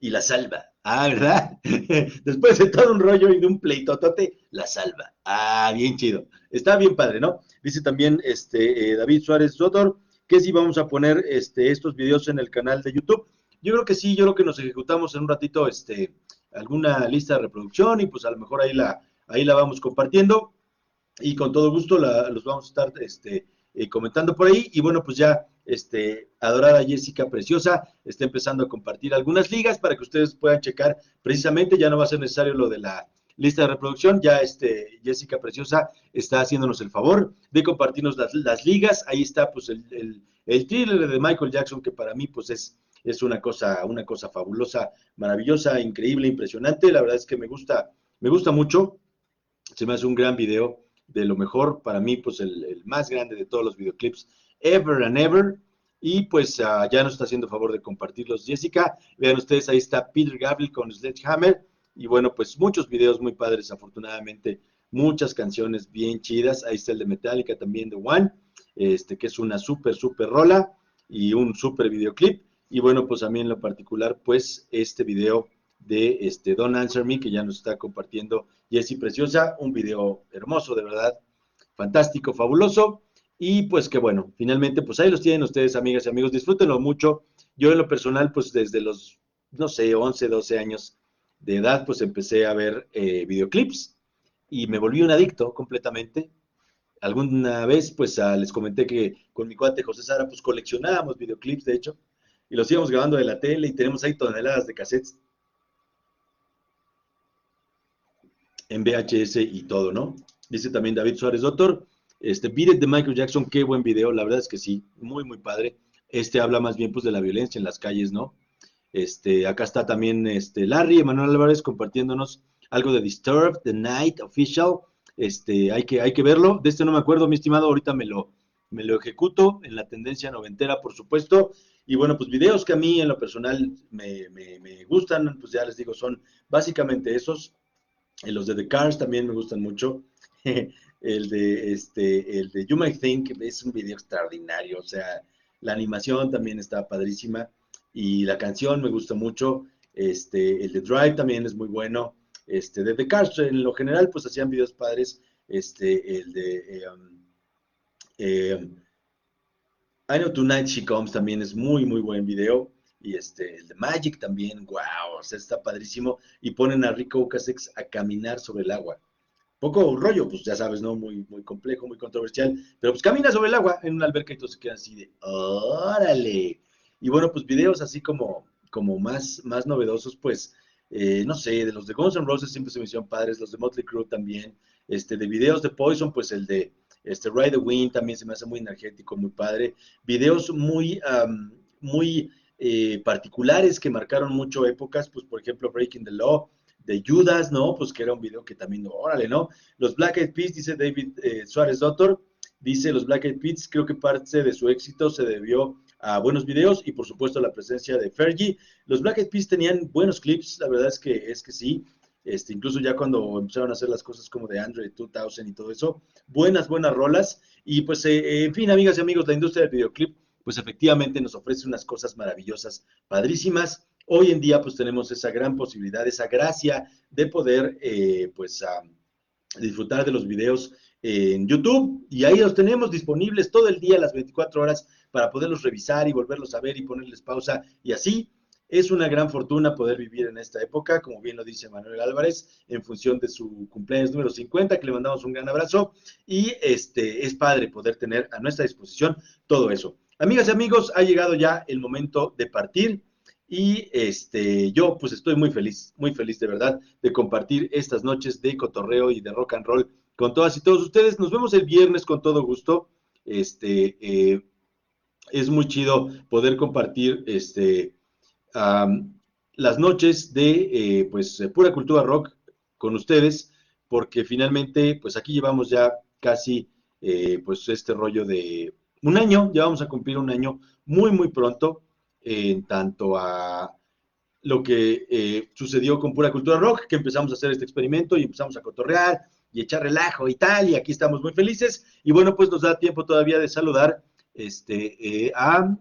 Y la salva. Ah, ¿verdad? [laughs] Después de todo un rollo y de un pleitotote, la salva. Ah, bien chido. Está bien padre, ¿no? Dice también este eh, David Suárez Sotor que si vamos a poner este, estos videos en el canal de YouTube. Yo creo que sí, yo creo que nos ejecutamos en un ratito este, alguna lista de reproducción y pues a lo mejor ahí la, ahí la vamos compartiendo y con todo gusto los vamos a estar este, eh, comentando por ahí. Y bueno, pues ya este, adorada Jessica Preciosa está empezando a compartir algunas ligas para que ustedes puedan checar precisamente, ya no va a ser necesario lo de la lista de reproducción, ya este, Jessica Preciosa está haciéndonos el favor de compartirnos las, ligas, ahí está pues el, el, el thriller de Michael Jackson que para mí pues es es una cosa, una cosa fabulosa, maravillosa, increíble, impresionante. La verdad es que me gusta, me gusta mucho. Se me hace un gran video de lo mejor, para mí, pues el, más grande de todos los videoclips ever and ever. Y pues ah, ya nos está haciendo favor de compartirlos Jessica. Vean ustedes, ahí está Peter Gabriel con Sledgehammer. Y bueno, pues muchos videos muy padres, afortunadamente. Muchas canciones bien chidas. Ahí está el de Metallica también de One, este, que es una súper, súper rola y un súper videoclip. Y bueno, pues a mí en lo particular, pues este video de este Don't Answer Me, que ya nos está compartiendo Jessie Preciosa, un video hermoso, de verdad, fantástico, fabuloso. Y pues que bueno, finalmente, pues ahí los tienen ustedes, amigas y amigos, disfrútenlo mucho. Yo en lo personal, pues desde los, no sé, 11, 12 años de edad, pues empecé a ver eh, videoclips y me volví un adicto completamente. Alguna vez, pues ah, les comenté que con mi cuate José Sara, pues coleccionábamos videoclips, de hecho, y los íbamos grabando de la tele y tenemos ahí toneladas de cassettes en VHS y todo, ¿no? Dice también David Suárez, doctor, este Beat de Michael Jackson, qué buen video, la verdad es que sí, muy, muy padre. Este habla más bien pues de la violencia en las calles, ¿no? Este, acá está también este Larry Emanuel Álvarez compartiéndonos algo de Disturbed, The Night Official. Este, hay que, hay que verlo. De este no me acuerdo, mi estimado, ahorita me lo, me lo ejecuto en la tendencia noventera, por supuesto. Y bueno, pues videos que a mí en lo personal me, gustan, pues ya les digo, son básicamente esos. Los de The Cars también me gustan mucho. [laughs] el de este, el de You Might Think es un video extraordinario, o sea, la animación también está padrísima y la canción me gusta mucho. Este, el de Drive también es muy bueno. Este, de The Cars en lo general pues hacían videos padres. Este, el de um, eh, I Know Tonight She Comes también es muy, muy buen video. Y este, el de Magic también, wow, o está padrísimo. Y ponen a Rico Ocasek a caminar sobre el agua. Poco rollo, pues ya sabes, ¿no? Muy, muy complejo, muy controversial. Pero pues camina sobre el agua en una alberca y todo se queda así de, órale. Y bueno, pues videos así como, como más, más novedosos, pues, eh, no sé, de los de Guns N' Roses siempre se me hicieron padres, los de Motley Crue también. Este, de videos de Poison, pues el de este Ride the Wind también se me hace muy energético, muy padre. Videos muy, muy eh, particulares que marcaron mucho épocas, pues por ejemplo Breaking the Law de Judas, ¿no? Pues que era un video que también, órale, ¿no? Los Black Eyed Peas, dice David eh, Suárez Doctor, dice los Black Eyed Peas, creo que parte de su éxito se debió a buenos videos y por supuesto la presencia de Fergie. Los Black Eyed Peas tenían buenos clips, la verdad es que es que sí. Este, incluso ya cuando empezaron a hacer las cosas como de Android 2000 y todo eso, buenas, buenas rolas. Y pues, eh, en fin, amigas y amigos, la industria del videoclip, pues efectivamente nos ofrece unas cosas maravillosas, padrísimas. Hoy en día, pues tenemos esa gran posibilidad, esa gracia de poder, eh, pues, disfrutar de los videos en YouTube y ahí los tenemos disponibles todo el día, las 24 horas, para poderlos revisar y volverlos a ver y ponerles pausa y así. Es una gran fortuna poder vivir en esta época, como bien lo dice Manuel Álvarez, en función de su cumpleaños número 50, que le mandamos un gran abrazo. Y este es padre poder tener a nuestra disposición todo eso. Amigas y amigos, ha llegado ya el momento de partir. Y este, yo pues estoy muy feliz, muy feliz de verdad de compartir estas noches de cotorreo y de rock and roll con todas y todos ustedes. Nos vemos el viernes con todo gusto. Este, eh, es muy chido poder compartir este, las noches de eh, pues pura cultura rock con ustedes, porque finalmente pues aquí llevamos ya casi eh, pues este rollo de un año, ya vamos a cumplir un año muy muy pronto en tanto a lo que eh, sucedió con Pura Cultura Rock, que empezamos a hacer este experimento y empezamos a cotorrear y echar relajo y tal, y aquí estamos muy felices. Y bueno, pues nos da tiempo todavía de saludar este, eh, a,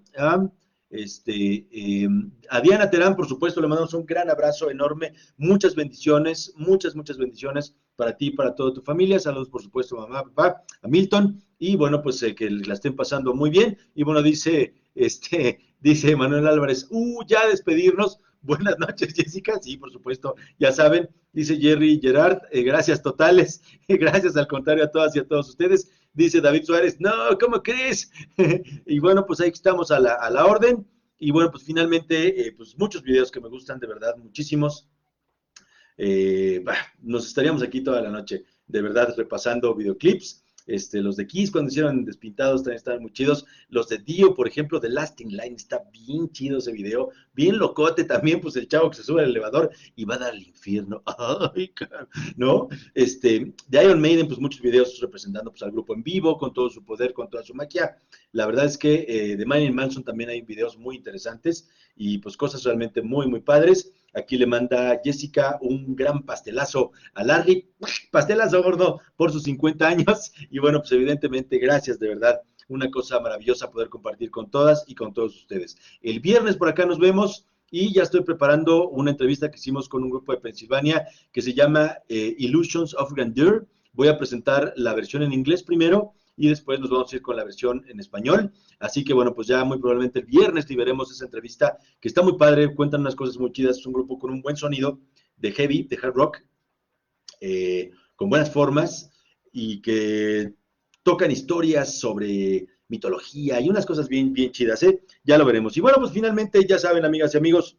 este, em, a Diana Terán, por supuesto, le mandamos un gran abrazo enorme, muchas bendiciones, muchas, muchas bendiciones para ti y para toda tu familia. Saludos, por supuesto, mamá, papá, a Milton, y bueno, pues eh, que la estén pasando muy bien. Y bueno, dice este, [laughs] dice Manuel Álvarez, uh, ya despedirnos. Buenas noches, [laughs] Jessica. Sí, por supuesto, ya saben. Dice Jerry Gerard, eh, gracias totales. [laughs] gracias al contrario a todas y a todos ustedes. Dice David Suárez, no, ¿cómo crees? [laughs] y bueno, pues ahí estamos a la, a la orden. Y bueno, pues finalmente, eh, pues muchos videos que me gustan, de verdad, muchísimos. Eh, nos estaríamos aquí toda la noche, de verdad, repasando videoclips. Este, los de Kiss cuando hicieron Despintados también estaban muy chidos. Los de Dio, por ejemplo, de Lasting Line, está bien chido ese video. Bien locote también, pues el chavo que se sube al elevador y va a dar al infierno. [laughs] Ay, ¿no? Este, de Iron Maiden, pues muchos videos representando pues, al grupo en vivo, con todo su poder, con toda su magia. La verdad es que eh, de Marilyn Manson también hay videos muy interesantes y pues cosas realmente muy, muy padres. Aquí le manda Jessica un gran pastelazo a Larry, [laughs] pastelazo gordo por sus 50 años. Y bueno, pues evidentemente, gracias de verdad. Una cosa maravillosa poder compartir con todas y con todos ustedes. El viernes por acá nos vemos y ya estoy preparando una entrevista que hicimos con un grupo de Pensilvania que se llama eh, Illusions of Grandeur. Voy a presentar la versión en inglés primero y después nos vamos a ir con la versión en español. Así que bueno, pues ya muy probablemente el viernes veremos esa entrevista que está muy padre, cuentan unas cosas muy chidas, es un grupo con un buen sonido de heavy, de hard rock, eh, con buenas formas y que tocan historias sobre mitología y unas cosas bien, bien chidas, ¿eh? Ya lo veremos. Y bueno, pues finalmente, ya saben, amigas y amigos,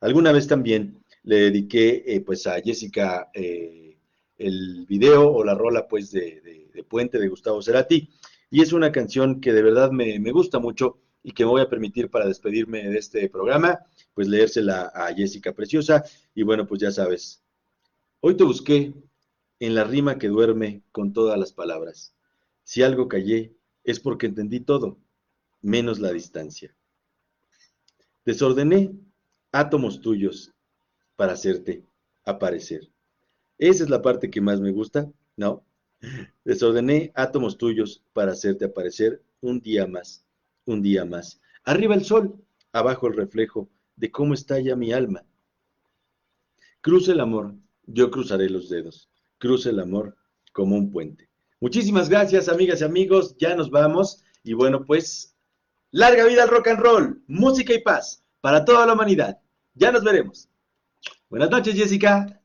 alguna vez también le dediqué eh, pues a Jessica eh, el video o la rola pues de Puente de Gustavo Cerati. Y es una canción que de verdad me, gusta mucho y que me voy a permitir para despedirme de este programa, pues leérsela a Jessica Preciosa. Y bueno, pues ya sabes, hoy te busqué en la rima que duerme con todas las palabras. Si algo callé, es porque entendí todo, menos la distancia. Desordené átomos tuyos para hacerte aparecer. Esa es la parte que más me gusta, ¿no? Desordené átomos tuyos para hacerte aparecer un día más, un día más. Arriba el sol, abajo el reflejo de cómo estalla mi alma. Cruce el amor, yo cruzaré los dedos. Cruce el amor como un puente. Muchísimas gracias, amigas y amigos. Ya nos vamos. Y bueno, pues, larga vida al rock and roll, música y paz para toda la humanidad. Ya nos veremos. Buenas noches, Jessica.